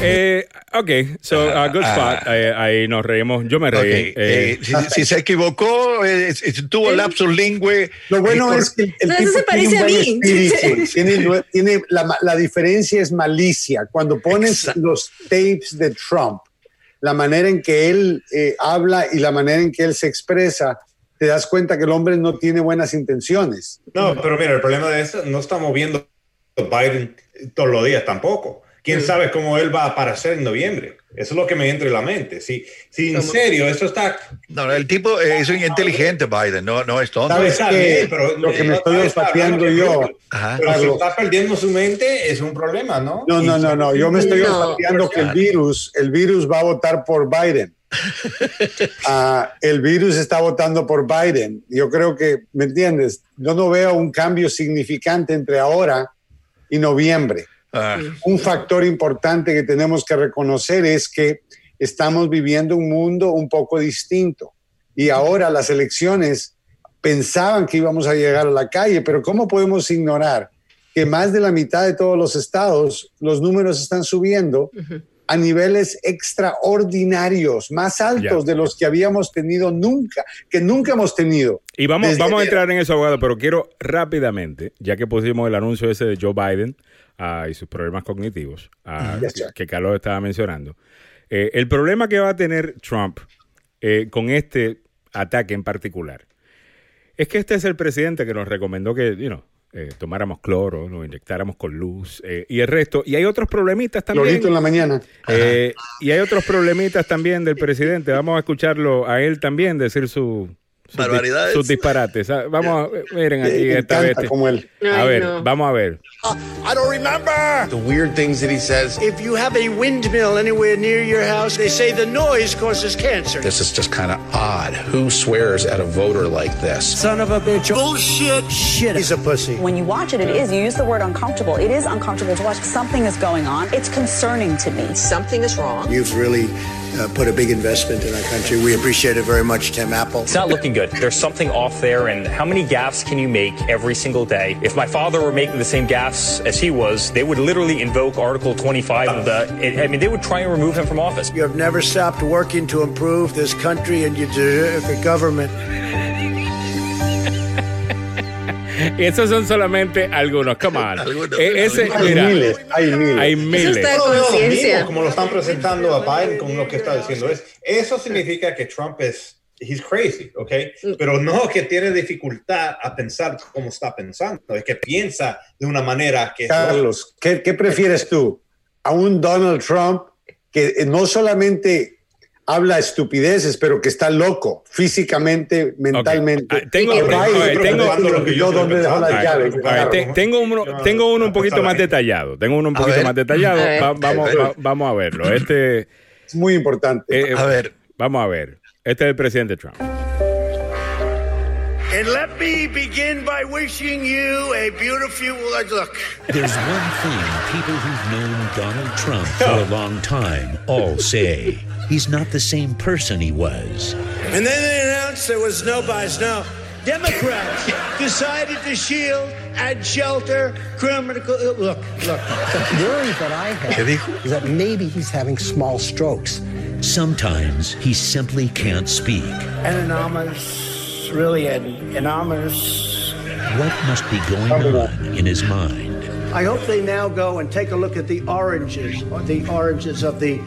Eh, ok, so uh, good spot. Eh, ahí nos reímos. Yo me reí. Ok, eh, si, si se equivocó, eh, si tuvo lapsus lingüe. Lo bueno eh, es que el No, tipo eso se tiene un parece a buen mí. espíritu. tiene, tiene la, la diferencia es malicia. Cuando pones Exacto. los tapes de Trump, la manera en que él eh, habla y la manera en que él se expresa, te das cuenta que el hombre no tiene buenas intenciones. No, pero mira, el problema de esto, no estamos viendo Biden todos los días tampoco. ¿Quién sabe cómo él va a aparecer en noviembre? Eso es lo que me entra en la mente. Si, si en serio esto está... No, no, el tipo eh, es inteligente, Biden, no, no es tonto. ¿Sabes bien, pero Lo que me estoy que- yo. Ajá. Pero si está perdiendo su mente, es un problema, ¿no? No, no, no, no. Yo me estoy No. olfateando que el virus, el virus va a votar por Biden. Ah, el virus está votando por Biden. Yo creo que, ¿me entiendes? Yo no veo un cambio significante entre ahora y noviembre. Ah, Un factor importante que tenemos que reconocer es que estamos viviendo un mundo un poco distinto. Y ahora las elecciones pensaban que íbamos a llegar a la calle, pero ¿cómo podemos ignorar que más de la mitad de todos los estados, los números están subiendo a niveles extraordinarios, más altos Ya. de los que habíamos tenido nunca, que nunca hemos tenido. Y vamos, vamos a entrar en eso, abogado, pero quiero rápidamente, ya que pusimos el anuncio ese de Joe Biden y sus problemas cognitivos, Yes, que- Carlos estaba mencionando, eh, el problema que va a tener Trump eh, con este ataque en particular es que este es el presidente que nos recomendó que, you know, eh, tomáramos cloro, nos inyectáramos con luz eh, y el resto. Y hay otros problemitas también. Lorito en la mañana. Eh, y hay otros problemitas también del presidente. Vamos a escucharlo a él también decir su, Barbaridades. sus disparates. Ah, Vamos a miren aquí Me esta encanta vez. como él. A Ay, ver, no. vamos a ver. I don't remember. The weird things that he says. If you have a windmill anywhere near your house, they say the noise causes cancer. This is just kind of odd. Who swears at a voter like this? Son of a bitch. Bullshit. Shit. He's a pussy. When you watch it, it is. You use the word uncomfortable. It is uncomfortable to watch. Something is going on. It's concerning to me. Something is wrong. You've really uh, put a big investment in our country. We appreciate it very much, Tim Apple. It's not looking good. There's something off there, and how many gaffes can you make every single day? If my father were making the same gaffes as he was, they would literally invoke Article 25 of the. I mean, they would try and remove him from office. You have never stopped working to improve this country, and you deserve a government. Esos son solamente algunos. Come on. Algunos, Eh, ese. Hay mira, miles, hay miles. hay miles. está- conciencia. mismo, como lo están presentando a Biden con lo que está diciendo es eso significa que Trump es he's crazy, ¿ok? Pero no que tiene dificultad a pensar como está pensando, es que piensa de una manera que es Carlos, ¿qué, qué prefieres tú? ¿A un Donald Trump que no solamente habla estupideces, pero que está loco físicamente, mentalmente? Ah, tengo- Que ok, Biden, tengo- que lo que yo dónde dejó las A ver, llaves. a ver, te- tengo uno, tengo uno un poquito más detallado. Tengo uno un poquito más detallado. Va- vamos, va- vamos a verlo. Este, Es muy importante. eh, A ver. Vamos a ver. Este es el presidente Trump. And let me begin by wishing you a beautiful look. There's one thing people who've known Donald Trump for a long time all say. He's not the same person he was. And then they announced there was no buys. No. Democrats decided to shield and shelter criminal. Look, look. The worry that I have is that maybe he's having small strokes. Sometimes he simply can't speak. Anonymous, really an anonymous. What must be going on in his mind? I hope they now go and take a look at the oranges, the oranges of the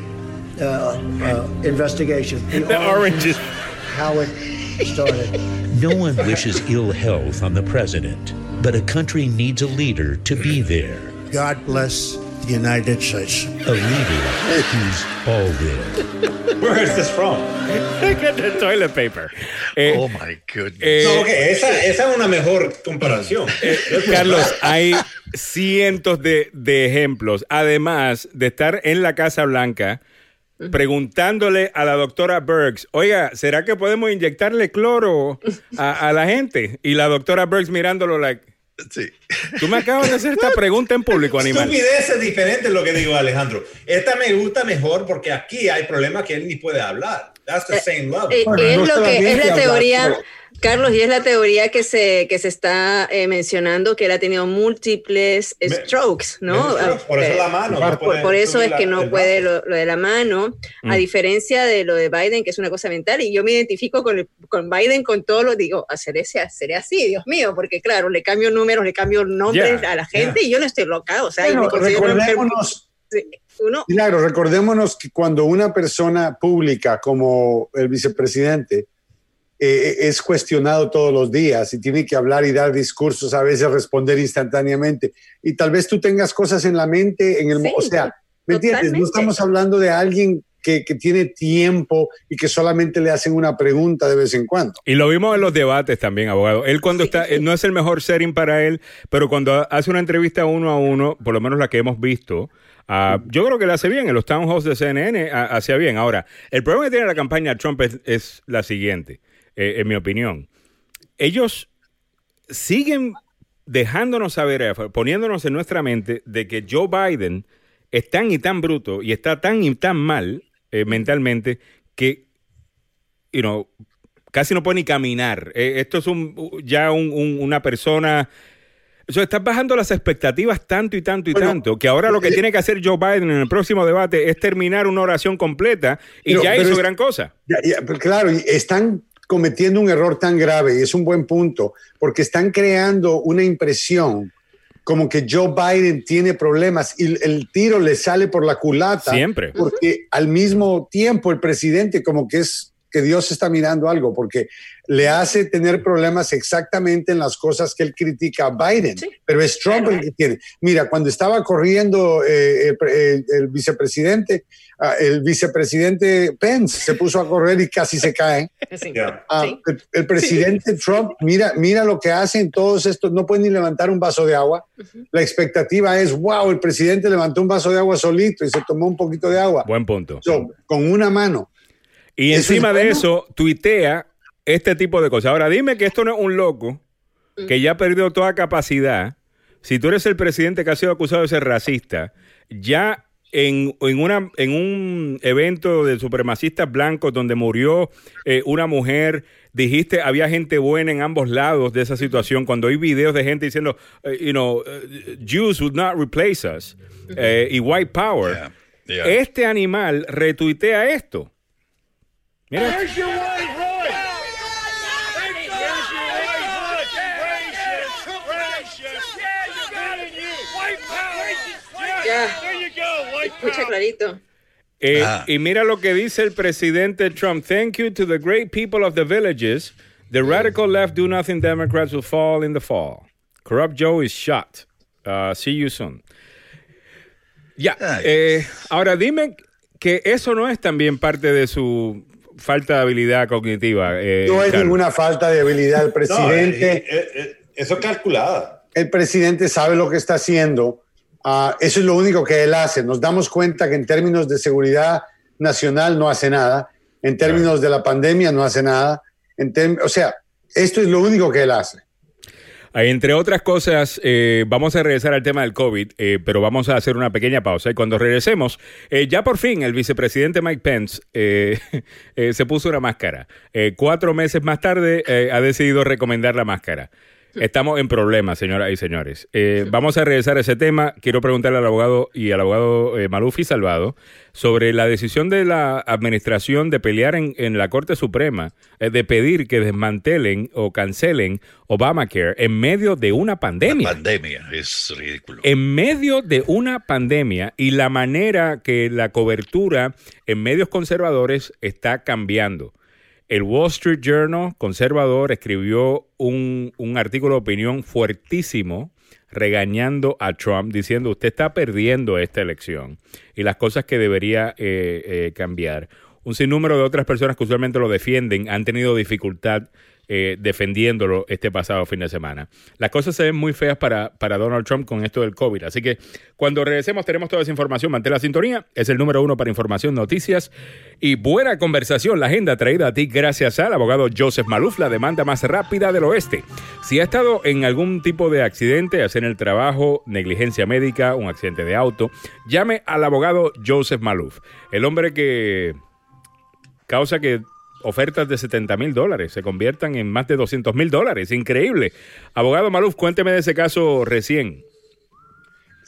investigation. The oranges. How it started. No one wishes ill health on the president, but a country needs a leader to be there. God bless the United States. A leader who's all there. Where is this from? the toilet paper. Eh, oh my goodness. eh, No, ok, esa, esa es una mejor comparación. Carlos, hay cientos de, de ejemplos, además de estar en la Casa Blanca preguntándole a la doctora Bergs, oiga, ¿será que podemos inyectarle cloro a, a la gente? Y la doctora Bergs mirándolo like, Sí. tú me acabas de hacer esta pregunta en público, animal. Estupidez es diferente lo que digo, Alejandro. Esta me gusta mejor porque aquí hay problemas que él ni puede hablar. That's the same level. Eh, Bueno, es no lo que es la hablar, teoría, pero- Carlos, y es la teoría que se, que se está eh, mencionando que él ha tenido múltiples strokes, ¿no? Strokes, por eso la mano. no por, eso es la- que no puede lo, lo de la mano, a Mm. diferencia de lo de Biden, que es una cosa mental, y yo me identifico con, el- con Biden con todo lo, digo, hacer seré así, Dios mío, porque claro, le cambio números, le cambio nombres Yeah, a la gente y yo no estoy loca, o sea, Bueno, me considero enfermo. recordémonos, uno, Milagro, recordémonos que cuando una persona pública como el vicepresidente eh, es cuestionado todos los días y tiene que hablar y dar discursos, a veces responder instantáneamente, y tal vez tú tengas cosas en la mente, en el, Sí, o sea, ¿me entiendes? No estamos hablando de alguien que, que tiene tiempo y que solamente le hacen una pregunta de vez en cuando. Y lo vimos en los debates también, abogado. Él cuando Sí, está, sí. no es el mejor setting para él, pero cuando hace una entrevista uno a uno, por lo menos la que hemos visto, ah, yo creo que la hace bien. En los town halls de CNN ah, hacía bien. Ahora, el problema que tiene la campaña Trump es, es la siguiente, eh, en mi opinión. Ellos siguen dejándonos saber, eh, poniéndonos en nuestra mente de que Joe Biden es tan y tan bruto y está tan y tan mal eh, mentalmente que, you know, casi no puede ni caminar. Eh, esto es un, ya un- un- una persona... O sea, estás bajando las expectativas tanto y tanto y Bueno, tanto que ahora lo que eh, tiene que hacer Joe Biden en el próximo debate es terminar una oración completa y ya hizo es- gran cosa. Ya, claro, están cometiendo un error tan grave y es un buen punto, porque están creando una impresión como que Joe Biden tiene problemas y el- tiro le sale por la culata. Siempre. Porque al mismo tiempo el presidente como que es que Dios está mirando algo, porque le hace tener problemas exactamente en las cosas que él critica a Biden, Sí. pero es Trump el que tiene. Mira, cuando estaba corriendo eh, el, pre- el- el vicepresidente, ah, el vicepresidente Pence se puso a correr y casi se cae. sí. Ah, Sí. el, el presidente Trump, mira, mira lo que hacen todos estos, no pueden ni levantar un vaso de agua. La expectativa es, wow, el presidente levantó un vaso de agua solito y se tomó un poquito de agua. Buen punto. So, con una mano. Y Eso encima es de bueno. eso, tuitea este tipo de cosas. Ahora, dime que esto no es un loco que ya perdió toda capacidad. Si tú eres el presidente que ha sido acusado de ser racista, ya en, en, una, en un evento de supremacistas blancos donde murió eh, una mujer, dijiste había gente buena en ambos lados de esa situación. Cuando hay videos de gente diciendo, eh, you know, eh, Jews would not replace us eh, y white power. Yeah, yeah. Este animal retuitea esto. Mira. Yeah! Yeah. Escucha power! clarito. Eh, Ah. Y mira lo que dice el presidente Trump. Thank you to the great people of the villages. The radical left do nothing Democrats will fall in the fall. Corrupt Joe is shot. Uh, see you soon. Ya. Ay. eh, ahora dime que eso no es también parte de su falta de habilidad cognitiva. eh, No es Carlos. ninguna falta de habilidad. El presidente, eh, eh, eh, eso es calculada. el presidente sabe lo que está haciendo. Ah, eso es lo único que él hace. Nos damos cuenta que en términos de seguridad nacional no hace nada. En términos de la pandemia no hace nada. En o sea, esto es lo único que él hace. Entre otras cosas, eh, vamos a regresar al tema del COVID, eh, pero vamos a hacer una pequeña pausa. Y cuando regresemos, eh, ya por fin el vicepresidente Mike Pence eh, se puso una máscara. Cuatro meses más tarde ha decidido recomendar la máscara. Estamos en problemas, señoras y señores. Eh, vamos a regresar a ese tema. Quiero preguntarle al abogado y al abogado eh, Malufi Salvado sobre la decisión de la administración de pelear en, en la Corte Suprema, eh, de pedir que desmantelen o cancelen Obamacare en medio de una pandemia Pandemia, es ridículo. en medio de una pandemia y la manera que la cobertura en medios conservadores está cambiando. El Wall Street Journal conservador escribió un, un artículo de opinión fuertísimo regañando a Trump, diciendo usted está perdiendo esta elección y las cosas que debería eh, eh, cambiar. Un sinnúmero de otras personas que usualmente lo defienden han tenido dificultad eh, defendiéndolo este pasado fin de semana. Las cosas se ven muy feas para, para Donald Trump con esto del COVID. Así que cuando regresemos tenemos toda esa información. Mantén la sintonía. Es el número uno para información, noticias y buena conversación. La agenda traída a ti gracias al abogado Joseph Maluf, la demanda más rápida del oeste. Si ha estado en algún tipo de accidente, hacer el trabajo, negligencia médica, un accidente de auto, llame al abogado Joseph Maluf. El hombre que causa que ofertas de 70 mil dólares se conviertan en más de 200 mil dólares. Increíble. Abogado Maluf, cuénteme de ese caso recién.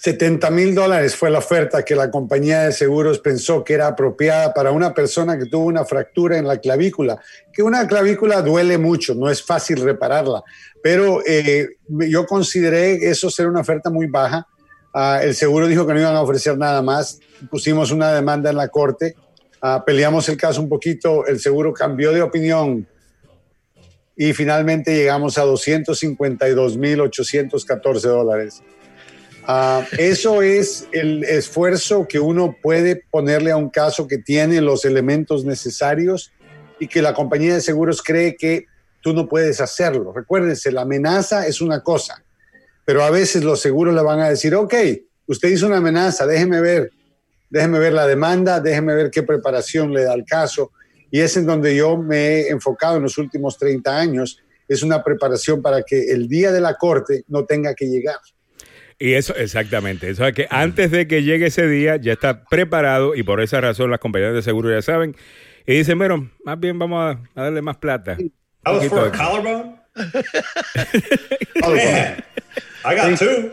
70 mil dólares fue la oferta que la compañía de seguros pensó que era apropiada para una persona que tuvo una fractura en la clavícula, que una clavícula duele mucho, no es fácil repararla, pero eh, yo consideré eso ser una oferta muy baja. Ah, el seguro dijo que no iban a ofrecer nada más, pusimos una demanda en la corte, ah, peleamos el caso un poquito, el seguro cambió de opinión y finalmente llegamos a 252.814 dólares. Ah, eso es el esfuerzo que uno puede ponerle a un caso que tiene los elementos necesarios y que la compañía de seguros cree que tú no puedes hacerlo. Recuérdense, la amenaza es una cosa, pero a veces los seguros le van a decir, ok, usted hizo una amenaza, déjeme ver, déjeme ver la demanda, déjeme ver qué preparación le da al caso. Y es en donde yo me he enfocado en los últimos 30 años, es una preparación para que el día de la corte no tenga que llegar. Y eso, exactamente. Eso es que antes de que llegue ese día ya está preparado y por esa razón las compañías de seguro ya saben. Y dicen, bueno, más bien vamos a, a darle más plata. That was for a collarbone? I got two.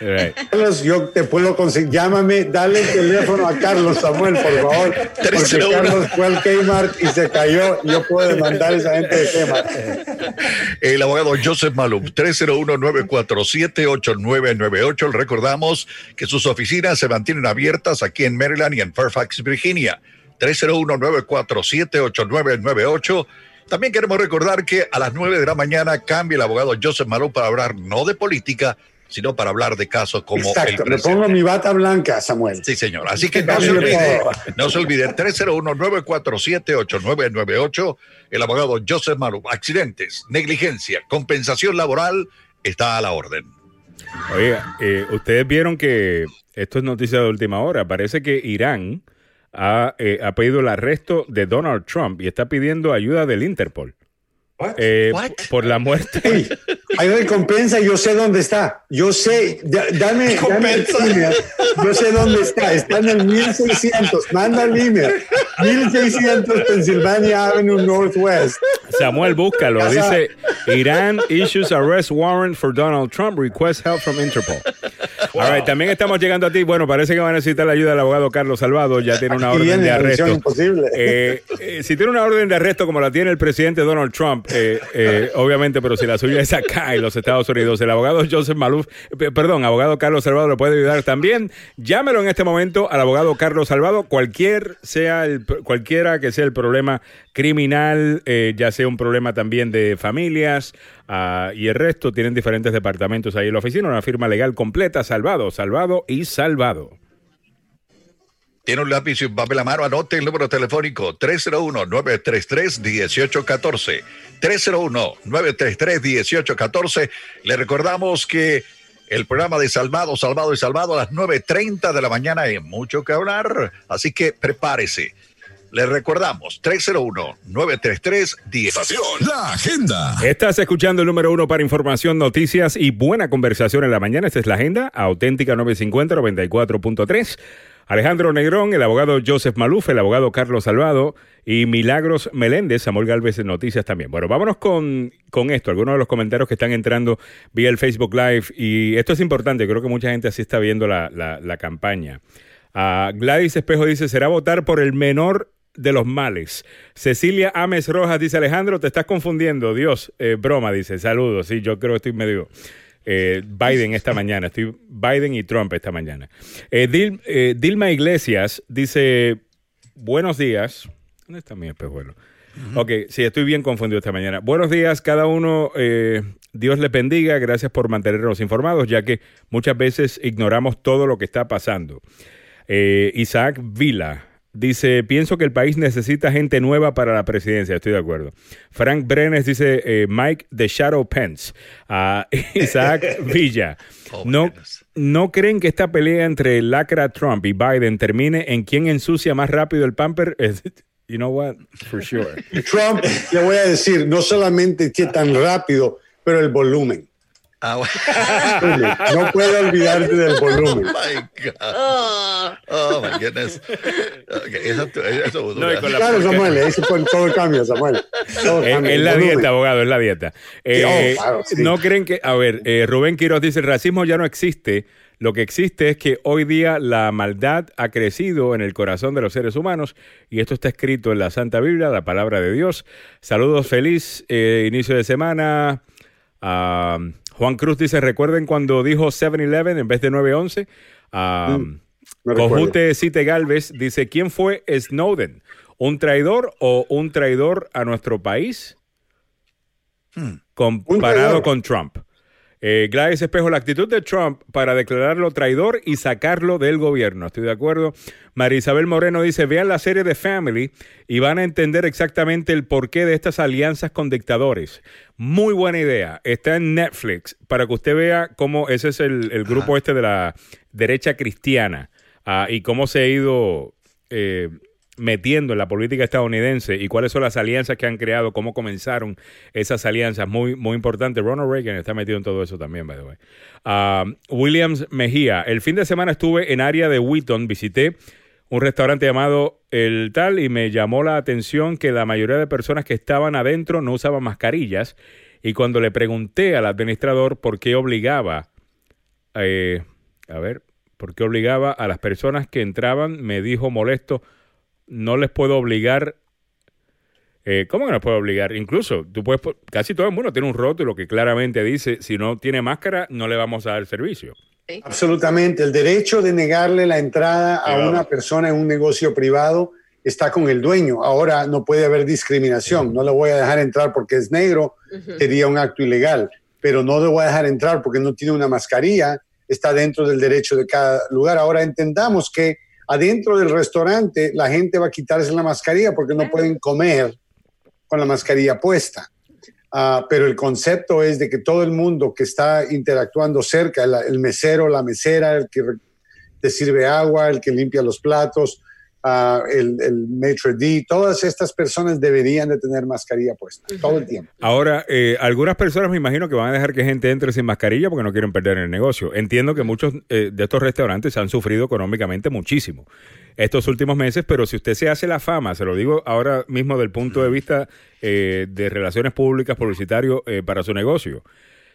Right. Carlos, yo te puedo conseguir. Llámame, dale el teléfono a Carlos Samuel, por favor. Porque Carlos fue al Kmart y se cayó. Yo puedo demandar a esa gente de Kmart. El abogado Joseph Malum, 301-947-8998. Recordamos que sus oficinas se mantienen abiertas aquí en Maryland y en Fairfax, Virginia. 301-947-8998. También queremos recordar que a las 9 de la mañana cambia el abogado Joseph Malum para hablar no de política, sino para hablar de casos como Exacto, el le pongo mi bata blanca, Samuel. Sí, señor. Así que no se olvide, no se olvide, 301-947-8998, el abogado Joseph Malum. Accidentes, negligencia, compensación laboral, está a la orden. Oiga, eh, ustedes vieron que esto es noticia de última hora. Parece que Irán ha, eh, ha pedido el arresto de Donald Trump y está pidiendo ayuda del Interpol. Eh, por la muerte. Hey, hay recompensa, yo sé dónde está. Yo sé, da- dame, dame el email. Yo sé dónde está. Está en el 1600. Manda el email. 1600 Pennsylvania Avenue Northwest. Samuel, búscalo. Dice, Irán issues arrest warrant for Donald Trump, request help from Interpol. All right, también estamos llegando a ti. Bueno, parece que va a necesitar la ayuda del abogado Carlos Salvado. Ya tiene una Aquí orden de arresto. imposible. Eh, eh, si tiene una orden de arresto como la tiene el presidente Donald Trump, eh, eh, obviamente, pero si la suya es acá en los Estados Unidos, el abogado Joseph Maluf, eh, perdón, abogado Carlos Salvado lo puede ayudar también. Llámelo en este momento al abogado Carlos Salvado, cualquier sea el, cualquiera que sea el problema criminal, eh, ya sea un problema también de familias ah, y el resto, tienen diferentes departamentos ahí en la oficina, una firma legal completa, Salvado, Salvado y Salvado. Tiene un lápiz y un papel a mano, anote el número telefónico 301-933-1814. 301-933-1814. Le recordamos que el programa de Salvado, Salvado y Salvado a las 9.30 de la mañana hay mucho que hablar, así que prepárese. Le recordamos 301-933-10. La agenda. Estás escuchando el número uno para información, noticias y buena conversación en la mañana. Esta es la agenda, auténtica 950 94.3. Alejandro Negrón, el abogado Joseph Maluf, el abogado Carlos Salvado y Milagros Meléndez, Samuel Galvez en Noticias también. Bueno, vámonos con, con esto, algunos de los comentarios que están entrando vía el Facebook Live. Y esto es importante, creo que mucha gente así está viendo la, la- la campaña. Ah, Gladys Espejo dice, será votar por el menor de los males. Cecilia Ames Rojas dice, Alejandro, te estás confundiendo. Dios, eh, broma, dice, saludos. Sí, yo creo que estoy medio... eh, Biden esta mañana, estoy Biden y Trump esta mañana. Eh, Dil- Dilma Iglesias dice, buenos días. ¿Dónde está mi espejuelo? Ok, sí, estoy bien confundido esta mañana. Buenos días, cada uno. eh, Dios les bendiga. Gracias por mantenernos informados, ya que muchas veces ignoramos todo lo que está pasando. Eh, Isaac Vila dice: Pienso que el país necesita gente nueva para la presidencia. Estoy de acuerdo. Frank Brenes dice: eh, Mike de Shadow Pence. Ah, Isaac Villa. no, ¿No creen que esta pelea entre Lacra Trump y Biden termine en quién ensucia más rápido el pamper? You know what? For sure. Trump, le voy a decir, no solamente qué tan rápido, pero el volumen. Ah, No puedo olvidarte del volumen. Oh my God. Oh my goodness. Okay, eso, eso, No, y con Claro, Samuel, ahí se pone todo cambia, Samuel. Todo Es, cambia, es el la volumen. dieta, abogado, es la dieta. Eh, oh, claro, sí. No creen que, a ver, eh, Rubén Quiroz dice, el racismo ya no existe. Lo que existe es que hoy día la maldad ha crecido en el corazón de los seres humanos y esto está escrito en la Santa Biblia, la palabra de Dios. Saludos, feliz eh, inicio de semana. Juan Cruz dice, recuerden cuando dijo 7-Eleven en vez de 9-11. Ah, Mm. Cojute Cite Galvez dice, ¿quién fue Snowden? ¿Un traidor o un traidor a nuestro país? Comparado traidor. con Trump. Eh, Gladys Espejo, la actitud de Trump para declararlo traidor y sacarlo del gobierno. Estoy de acuerdo. María Isabel Moreno dice, vean la serie de Family y van a entender exactamente el porqué de estas alianzas con dictadores. Muy buena idea. Está en Netflix para que usted vea cómo ese es el, el grupo este de la derecha cristiana ah, y cómo se ha ido eh, metiendo en la política estadounidense y cuáles son las alianzas que han creado, cómo comenzaron esas alianzas, muy, muy importante. Ronald Reagan está metido en todo eso también, by the way. Ah, Williams Mejía, el fin de semana estuve en área de Wheaton, visité un restaurante llamado El Tal y me llamó la atención que la mayoría de personas que estaban adentro no usaban mascarillas y cuando le pregunté al administrador por qué obligaba, eh, a ver, por qué obligaba a las personas que entraban, me dijo molesto, no les puedo obligar. Eh, ¿Cómo que no puedo obligar? Incluso, tú puedes, casi todo el mundo tiene un rótulo que claramente dice, si no tiene máscara, no le vamos a dar servicio. Absolutamente. El derecho de negarle la entrada a una persona en un negocio privado está con el dueño. Ahora no puede haber discriminación. No le voy a dejar entrar porque es negro, sería un acto ilegal. Pero no le voy a dejar entrar porque no tiene una mascarilla. Está dentro del derecho de cada lugar. Ahora entendamos que adentro del restaurante la gente va a quitarse la mascarilla porque no pueden comer con la mascarilla puesta. Ah, pero el concepto es de que todo el mundo que está interactuando cerca, el, el mesero, la mesera, el que te sirve agua, el que limpia los platos, el, el maitre d', todas estas personas deberían de tener mascarilla puesta todo el tiempo. Ahora, eh, algunas personas me imagino que van a dejar que gente entre sin mascarilla porque no quieren perder el negocio. Entiendo que muchos eh, de estos restaurantes han sufrido económicamente muchísimo estos últimos meses, pero si usted se hace la fama, se lo digo ahora mismo del punto de vista eh, de relaciones públicas, publicitario eh, para su negocio.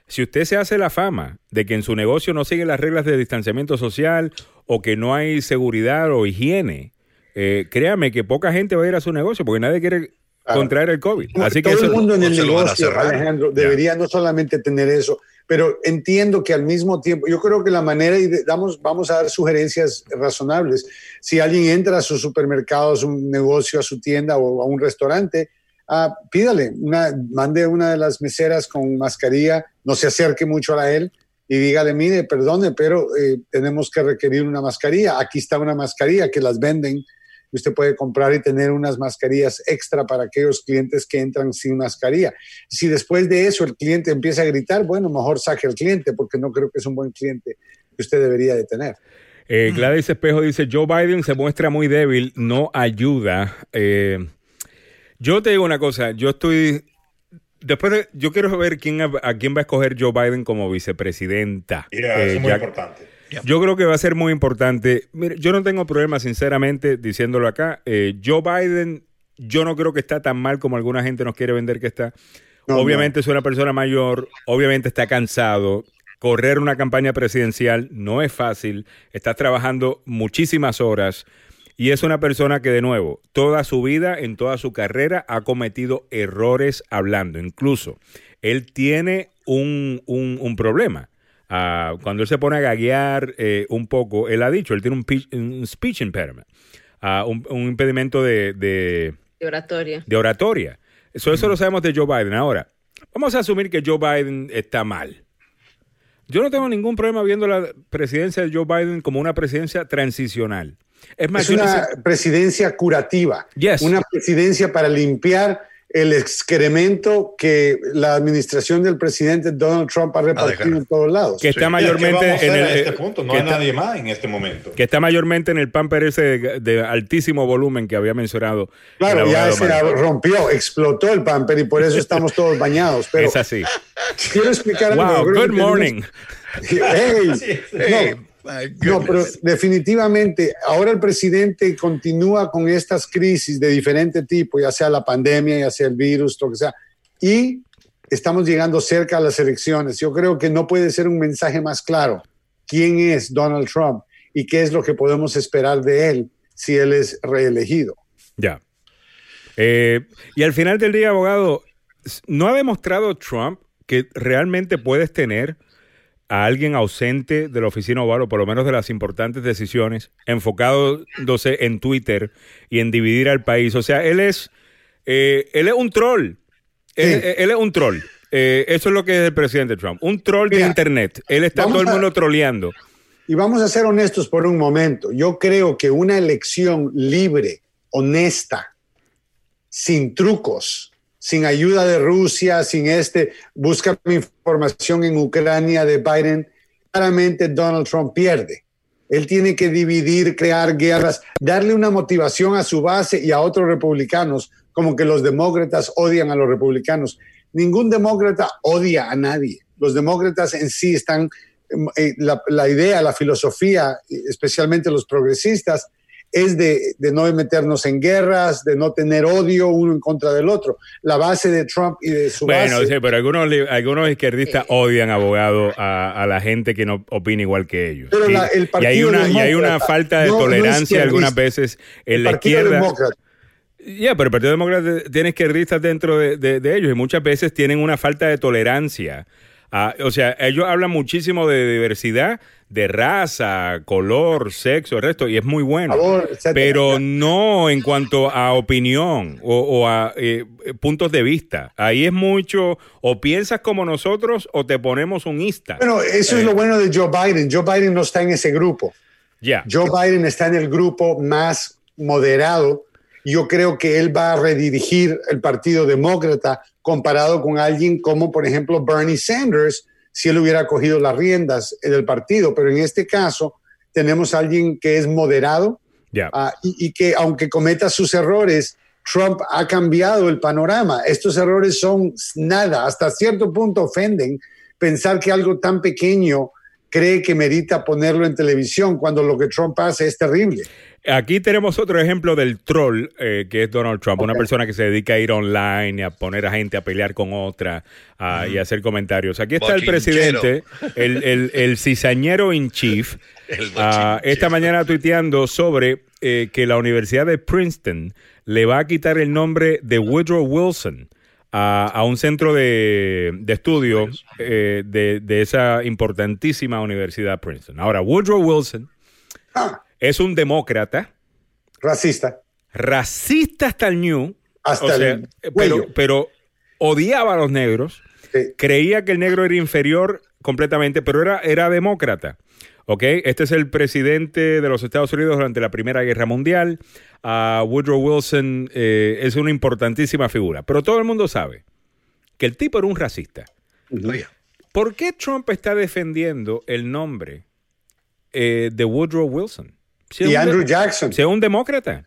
Si usted se hace la fama de que en su negocio no sigue las reglas de distanciamiento social o que no hay seguridad o higiene, eh, créame que poca gente va a ir a su negocio porque nadie quiere contraer el COVID. Así que todo eso- el mundo en el negocio. Alejandro, debería no solamente tener eso, pero entiendo que al mismo tiempo, yo creo que la manera, y de- damos, vamos a dar sugerencias razonables. Si alguien entra a su supermercado, a su negocio, a su tienda o a un restaurante, ah, pídale, una, mande una de las meseras con mascarilla, no se acerque mucho a él y dígale, mire, perdone, pero eh, tenemos que requerir una mascarilla. Aquí está una mascarilla que las venden usted puede comprar y tener unas mascarillas extra para aquellos clientes que entran sin mascarilla. Si después de eso el cliente empieza a gritar, bueno, mejor saque al cliente porque no creo que es un buen cliente que usted debería de tener. Eh, Gladys Espejo dice, Joe Biden se muestra muy débil, no ayuda. Eh, yo te digo una cosa, yo estoy... Después de, yo quiero ver quién, a, a quién va a escoger Joe Biden como vicepresidenta. Yeah, eso Eh, es muy ya- importante. Yo creo que va a ser muy importante. Mire, yo no tengo problema, sinceramente, diciéndolo acá. Eh, Joe Biden, yo no creo que está tan mal como alguna gente nos quiere vender que está. No, obviamente es una persona mayor, obviamente está cansado. Correr una campaña presidencial no es fácil. Estás trabajando muchísimas horas. Y es una persona que, de nuevo, toda su vida, en toda su carrera, ha cometido errores hablando. Incluso, él tiene un, un- un problema. Ah, cuando él se pone a gaguear eh, un poco, él ha dicho, él tiene un, pi- un speech impairment, ah, un, un impedimento de, de- De oratoria. de oratoria. Eso, eso lo sabemos de Joe Biden. Ahora, vamos a asumir que Joe Biden está mal. Yo no tengo ningún problema viendo la presidencia de Joe Biden como una presidencia transicional. Es más, Es una presidencia curativa, Yes. una presidencia para limpiar el excremento que la administración del presidente Donald Trump ha repartido en todos lados. que está ¿Qué mayormente en el a este eh, punto? No hay está- nadie más en este momento. que está mayormente en el pamper ese de, de altísimo volumen que había mencionado. Claro, ya se Manuel. rompió, explotó el pamper y por eso estamos todos bañados. Pero Es así. quiero explicar algo. Wow, good morning. Hey, no, no, pero definitivamente ahora el presidente continúa con estas crisis de diferente tipo, ya sea la pandemia, ya sea el virus, lo que sea, y estamos llegando cerca a las elecciones. Yo creo que no puede ser un mensaje más claro quién es Donald Trump y qué es lo que podemos esperar de él si él es reelegido. Ya. Eh, y al final del día, abogado, ¿no ha demostrado Trump que realmente puedes tener a alguien ausente de la oficina oval o por lo menos de las importantes decisiones, enfocándose en Twitter y en dividir al país? O sea, él es, eh, él es un troll. Él, él es un troll. Eh, eso es lo que es el presidente Trump. Un troll de Internet. Él está todo el a- mundo troleando. Y vamos a ser honestos por un momento. Yo creo que una elección libre, honesta, sin trucos, sin ayuda de Rusia, sin este, busca información en Ucrania de Biden, claramente Donald Trump pierde. Él tiene que dividir, crear guerras, darle una motivación a su base y a otros republicanos, como que los demócratas odian a los republicanos. Ningún demócrata odia a nadie. Los demócratas en sí están, eh, la, la idea, la filosofía, especialmente los progresistas, es de, de no meternos en guerras, de no tener odio uno en contra del otro. La base de Trump y de su Bueno, base... sí, pero algunos, algunos izquierdistas odian, abogado, a, a la gente que no opina igual que ellos. Pero y, la- el y hay una, y hay una falta de no- no tolerancia algunas veces en El la Partido izquierda. Demócrata. Ya, pero el Partido Demócrata tiene izquierdistas dentro de, de- de ellos y muchas veces tienen una falta de tolerancia. Ah, o sea, ellos hablan muchísimo de diversidad, de raza, color, sexo, el resto, y es muy bueno. Pero no en cuanto a opinión o, o a eh, puntos de vista. Ahí es mucho, o piensas como nosotros o te ponemos un ista. Bueno, eso Eh, es lo bueno de Joe Biden. Joe Biden no está en ese grupo. Ya. Joe Biden está en el grupo más moderado. Yo creo que él va a redirigir el Partido Demócrata comparado con alguien como, por ejemplo, Bernie Sanders, si él hubiera cogido las riendas del partido. Pero en este caso, tenemos a alguien que es moderado ah, y, y que, aunque cometa sus errores, Trump ha cambiado el panorama. Estos errores son nada, hasta cierto punto ofenden pensar que algo tan pequeño cree que merita ponerlo en televisión cuando lo que Trump hace es terrible. Aquí tenemos otro ejemplo del troll, eh, que es Donald Trump, una persona que se dedica a ir online y a poner a gente a pelear con otra ah, y a hacer comentarios. Aquí está el presidente, el, el, el cizañero in chief, ah, esta mañana tuiteando sobre eh, que la Universidad de Princeton le va a quitar el nombre de Woodrow Wilson a, a un centro de, de estudio eh, de, de esa importantísima universidad Princeton. Ahora, Woodrow Wilson es un demócrata. Racista. Racista hasta el new. Hasta o sea, el pero, cuello. pero odiaba a los negros. Creía que el negro era inferior completamente, pero era, era demócrata. ¿Ok? Este es el presidente de los Estados Unidos durante la Primera Guerra Mundial. Ah, Woodrow Wilson eh, es una importantísima figura. Pero todo el mundo sabe que el tipo era un racista. ¿Por qué Trump está defendiendo el nombre eh, de Woodrow Wilson? Si Y Andrew de- Jackson. Si es un demócrata.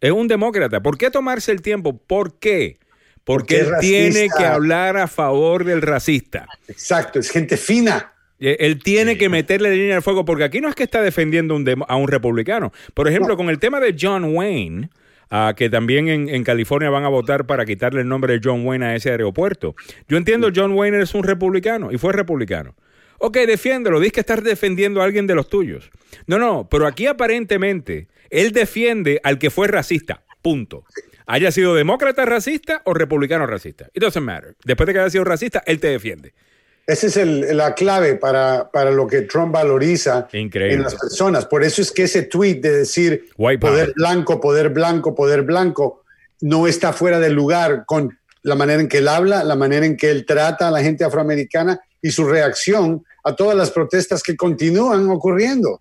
Es un demócrata. ¿Por qué tomarse el tiempo? ¿Por qué? Porque, Porque él tiene que hablar a favor del racista. Exacto, es gente fina. Eh, Él tiene que meterle línea al fuego, porque aquí no es que está defendiendo un demo- a un republicano. Por ejemplo, con el tema de John Wayne, ah, que también en, en California van a votar para quitarle el nombre de John Wayne a ese aeropuerto. Yo entiendo, John Wayne es un republicano y fue republicano. Ok, defiéndelo, dices que estás defendiendo a alguien de los tuyos. No, no, pero aquí aparentemente él defiende al que fue racista, punto. Haya sido demócrata racista o republicano racista. It doesn't matter. Después de que haya sido racista, él te defiende. Esa es el- la clave para, para lo que Trump valoriza Increíble. en las personas. Por eso es que ese tweet de decir White poder power. blanco, poder blanco, poder blanco, no está fuera del lugar con la manera en que él habla, la manera en que él trata a la gente afroamericana y su reacción a todas las protestas que continúan ocurriendo.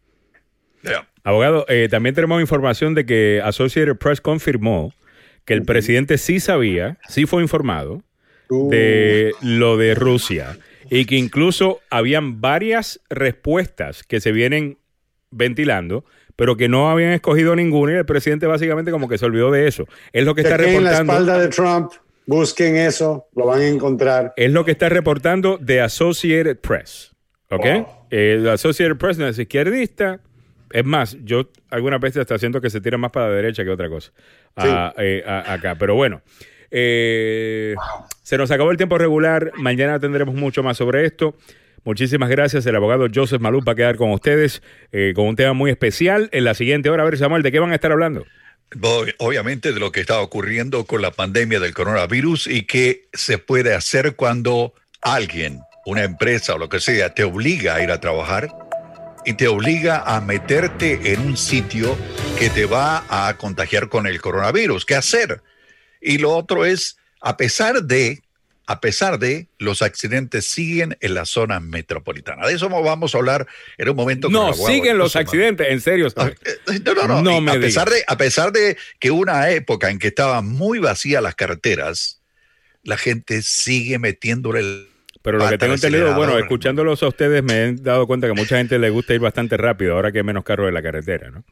Abogado, eh, también tenemos información de que Associated Press confirmó que el presidente sí sabía, sí fue informado de lo de Rusia y que incluso habían varias respuestas que se vienen ventilando, pero que no habían escogido ninguna y el presidente básicamente como que se olvidó de eso. Es lo que está la reportando. espalda de Trump, busquen eso, lo van a encontrar. Es lo que está reportando de Associated Press. ¿Ok? Eh, la Associated Press no es izquierdista. Es más, yo algunas veces hasta siento que se tira más para la derecha que otra cosa. Eh, a- acá. Pero bueno. eh, Se nos acabó el tiempo regular. Mañana tendremos mucho más sobre esto. Muchísimas gracias. El abogado Joseph Maluf va a quedar con ustedes eh, con un tema muy especial. En la siguiente hora, a ver, Samuel, ¿de qué van a estar hablando? Ob- Obviamente de lo que está ocurriendo con la pandemia del coronavirus y qué se puede hacer cuando alguien, una empresa o lo que sea, te obliga a ir a trabajar y te obliga a meterte en un sitio que te va a contagiar con el coronavirus. ¿Qué hacer? Y lo otro es, a pesar de, a pesar de, los accidentes siguen en la zona metropolitana. De eso vamos a hablar en un momento. No, siguen los accidentes, en serio. ¿sabes? No, no, no. No me a, pesar de, a pesar de que una época en que estaban muy vacías las carreteras, la gente sigue metiéndole el. Pero lo que tengo entendido, bueno, escuchándolos a ustedes me he dado cuenta que mucha gente le gusta ir bastante rápido ahora que hay menos carros en la carretera, ¿no?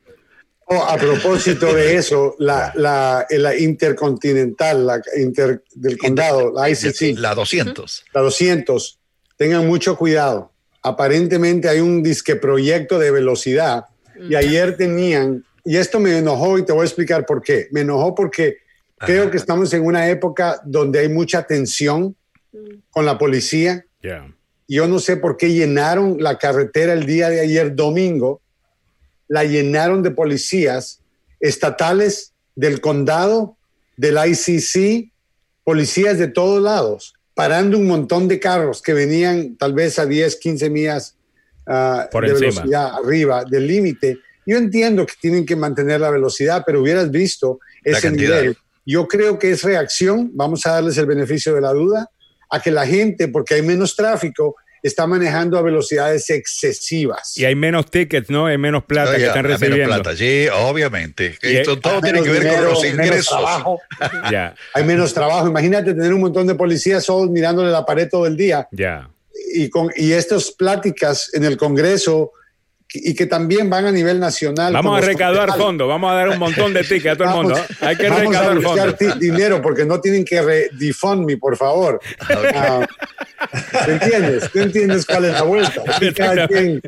A propósito de eso, la, la, la intercontinental, la inter, del condado, la ICC. La 200. La 200. Tengan mucho cuidado. Aparentemente hay un disque proyecto de velocidad y ayer tenían, y esto me enojó y te voy a explicar por qué. Me enojó porque creo que estamos en una época donde hay mucha tensión con la policía. Ya. Yo no sé por qué llenaron la carretera el día de ayer domingo, la llenaron de policías estatales del condado, del ICC, policías de todos lados, parando un montón de carros que venían tal vez a 10, 15 millas ah, Por de encima. velocidad arriba del límite. Yo entiendo que tienen que mantener la velocidad, pero hubieras visto ese nivel. Yo creo que es reacción, vamos a darles el beneficio de la duda, a que la gente, porque hay menos tráfico, está manejando a velocidades excesivas. Y hay menos tickets, ¿no? Hay menos plata que están a menos recibiendo. plata, sí, obviamente. Y- Esto todo tiene Menos que ver dinero, con los menos ingresos. trabajo. Ya, Hay menos trabajo. Imagínate tener un montón de policías solos mirándole la pared todo el día ya. y, con, y estas pláticas en el Congreso y que también van a nivel nacional. Vamos a recaudar fondos, vamos a dar un montón de tickets a todo el mundo. Vamos- ¿no? Hay que vamos a recaudar buscar fondos. ti- dinero porque no tienen que re- me, por favor. Ah, ¿Te entiendes? ¿Tú entiendes cuál es la vuelta? Así, cada quien-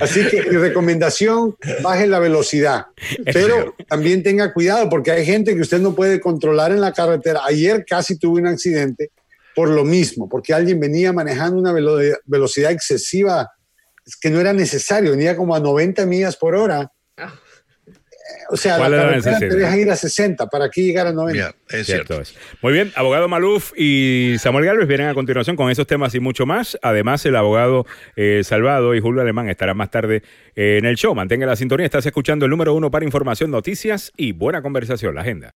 así que mi recomendación, baje la velocidad. Pero también tenga cuidado porque hay gente que usted no puede controlar en la carretera. Ayer casi tuve un accidente por lo mismo, porque alguien venía manejando una velo- velocidad excesiva es que no era necesario, venía como a 90 millas por hora. Eh, O sea, la ¿Cuál era la carretera te necesidad? deja ir a 60, ¿para qué llegar a 90? es cierto. Muy bien, abogado Maluf y Samuel Galvez vienen a continuación con esos temas y mucho más. Además, el abogado eh, Salvado y Julio Alemán estarán más tarde eh, en el show. Mantenga la sintonía. Estás escuchando el número uno para información, noticias y buena conversación, la agenda.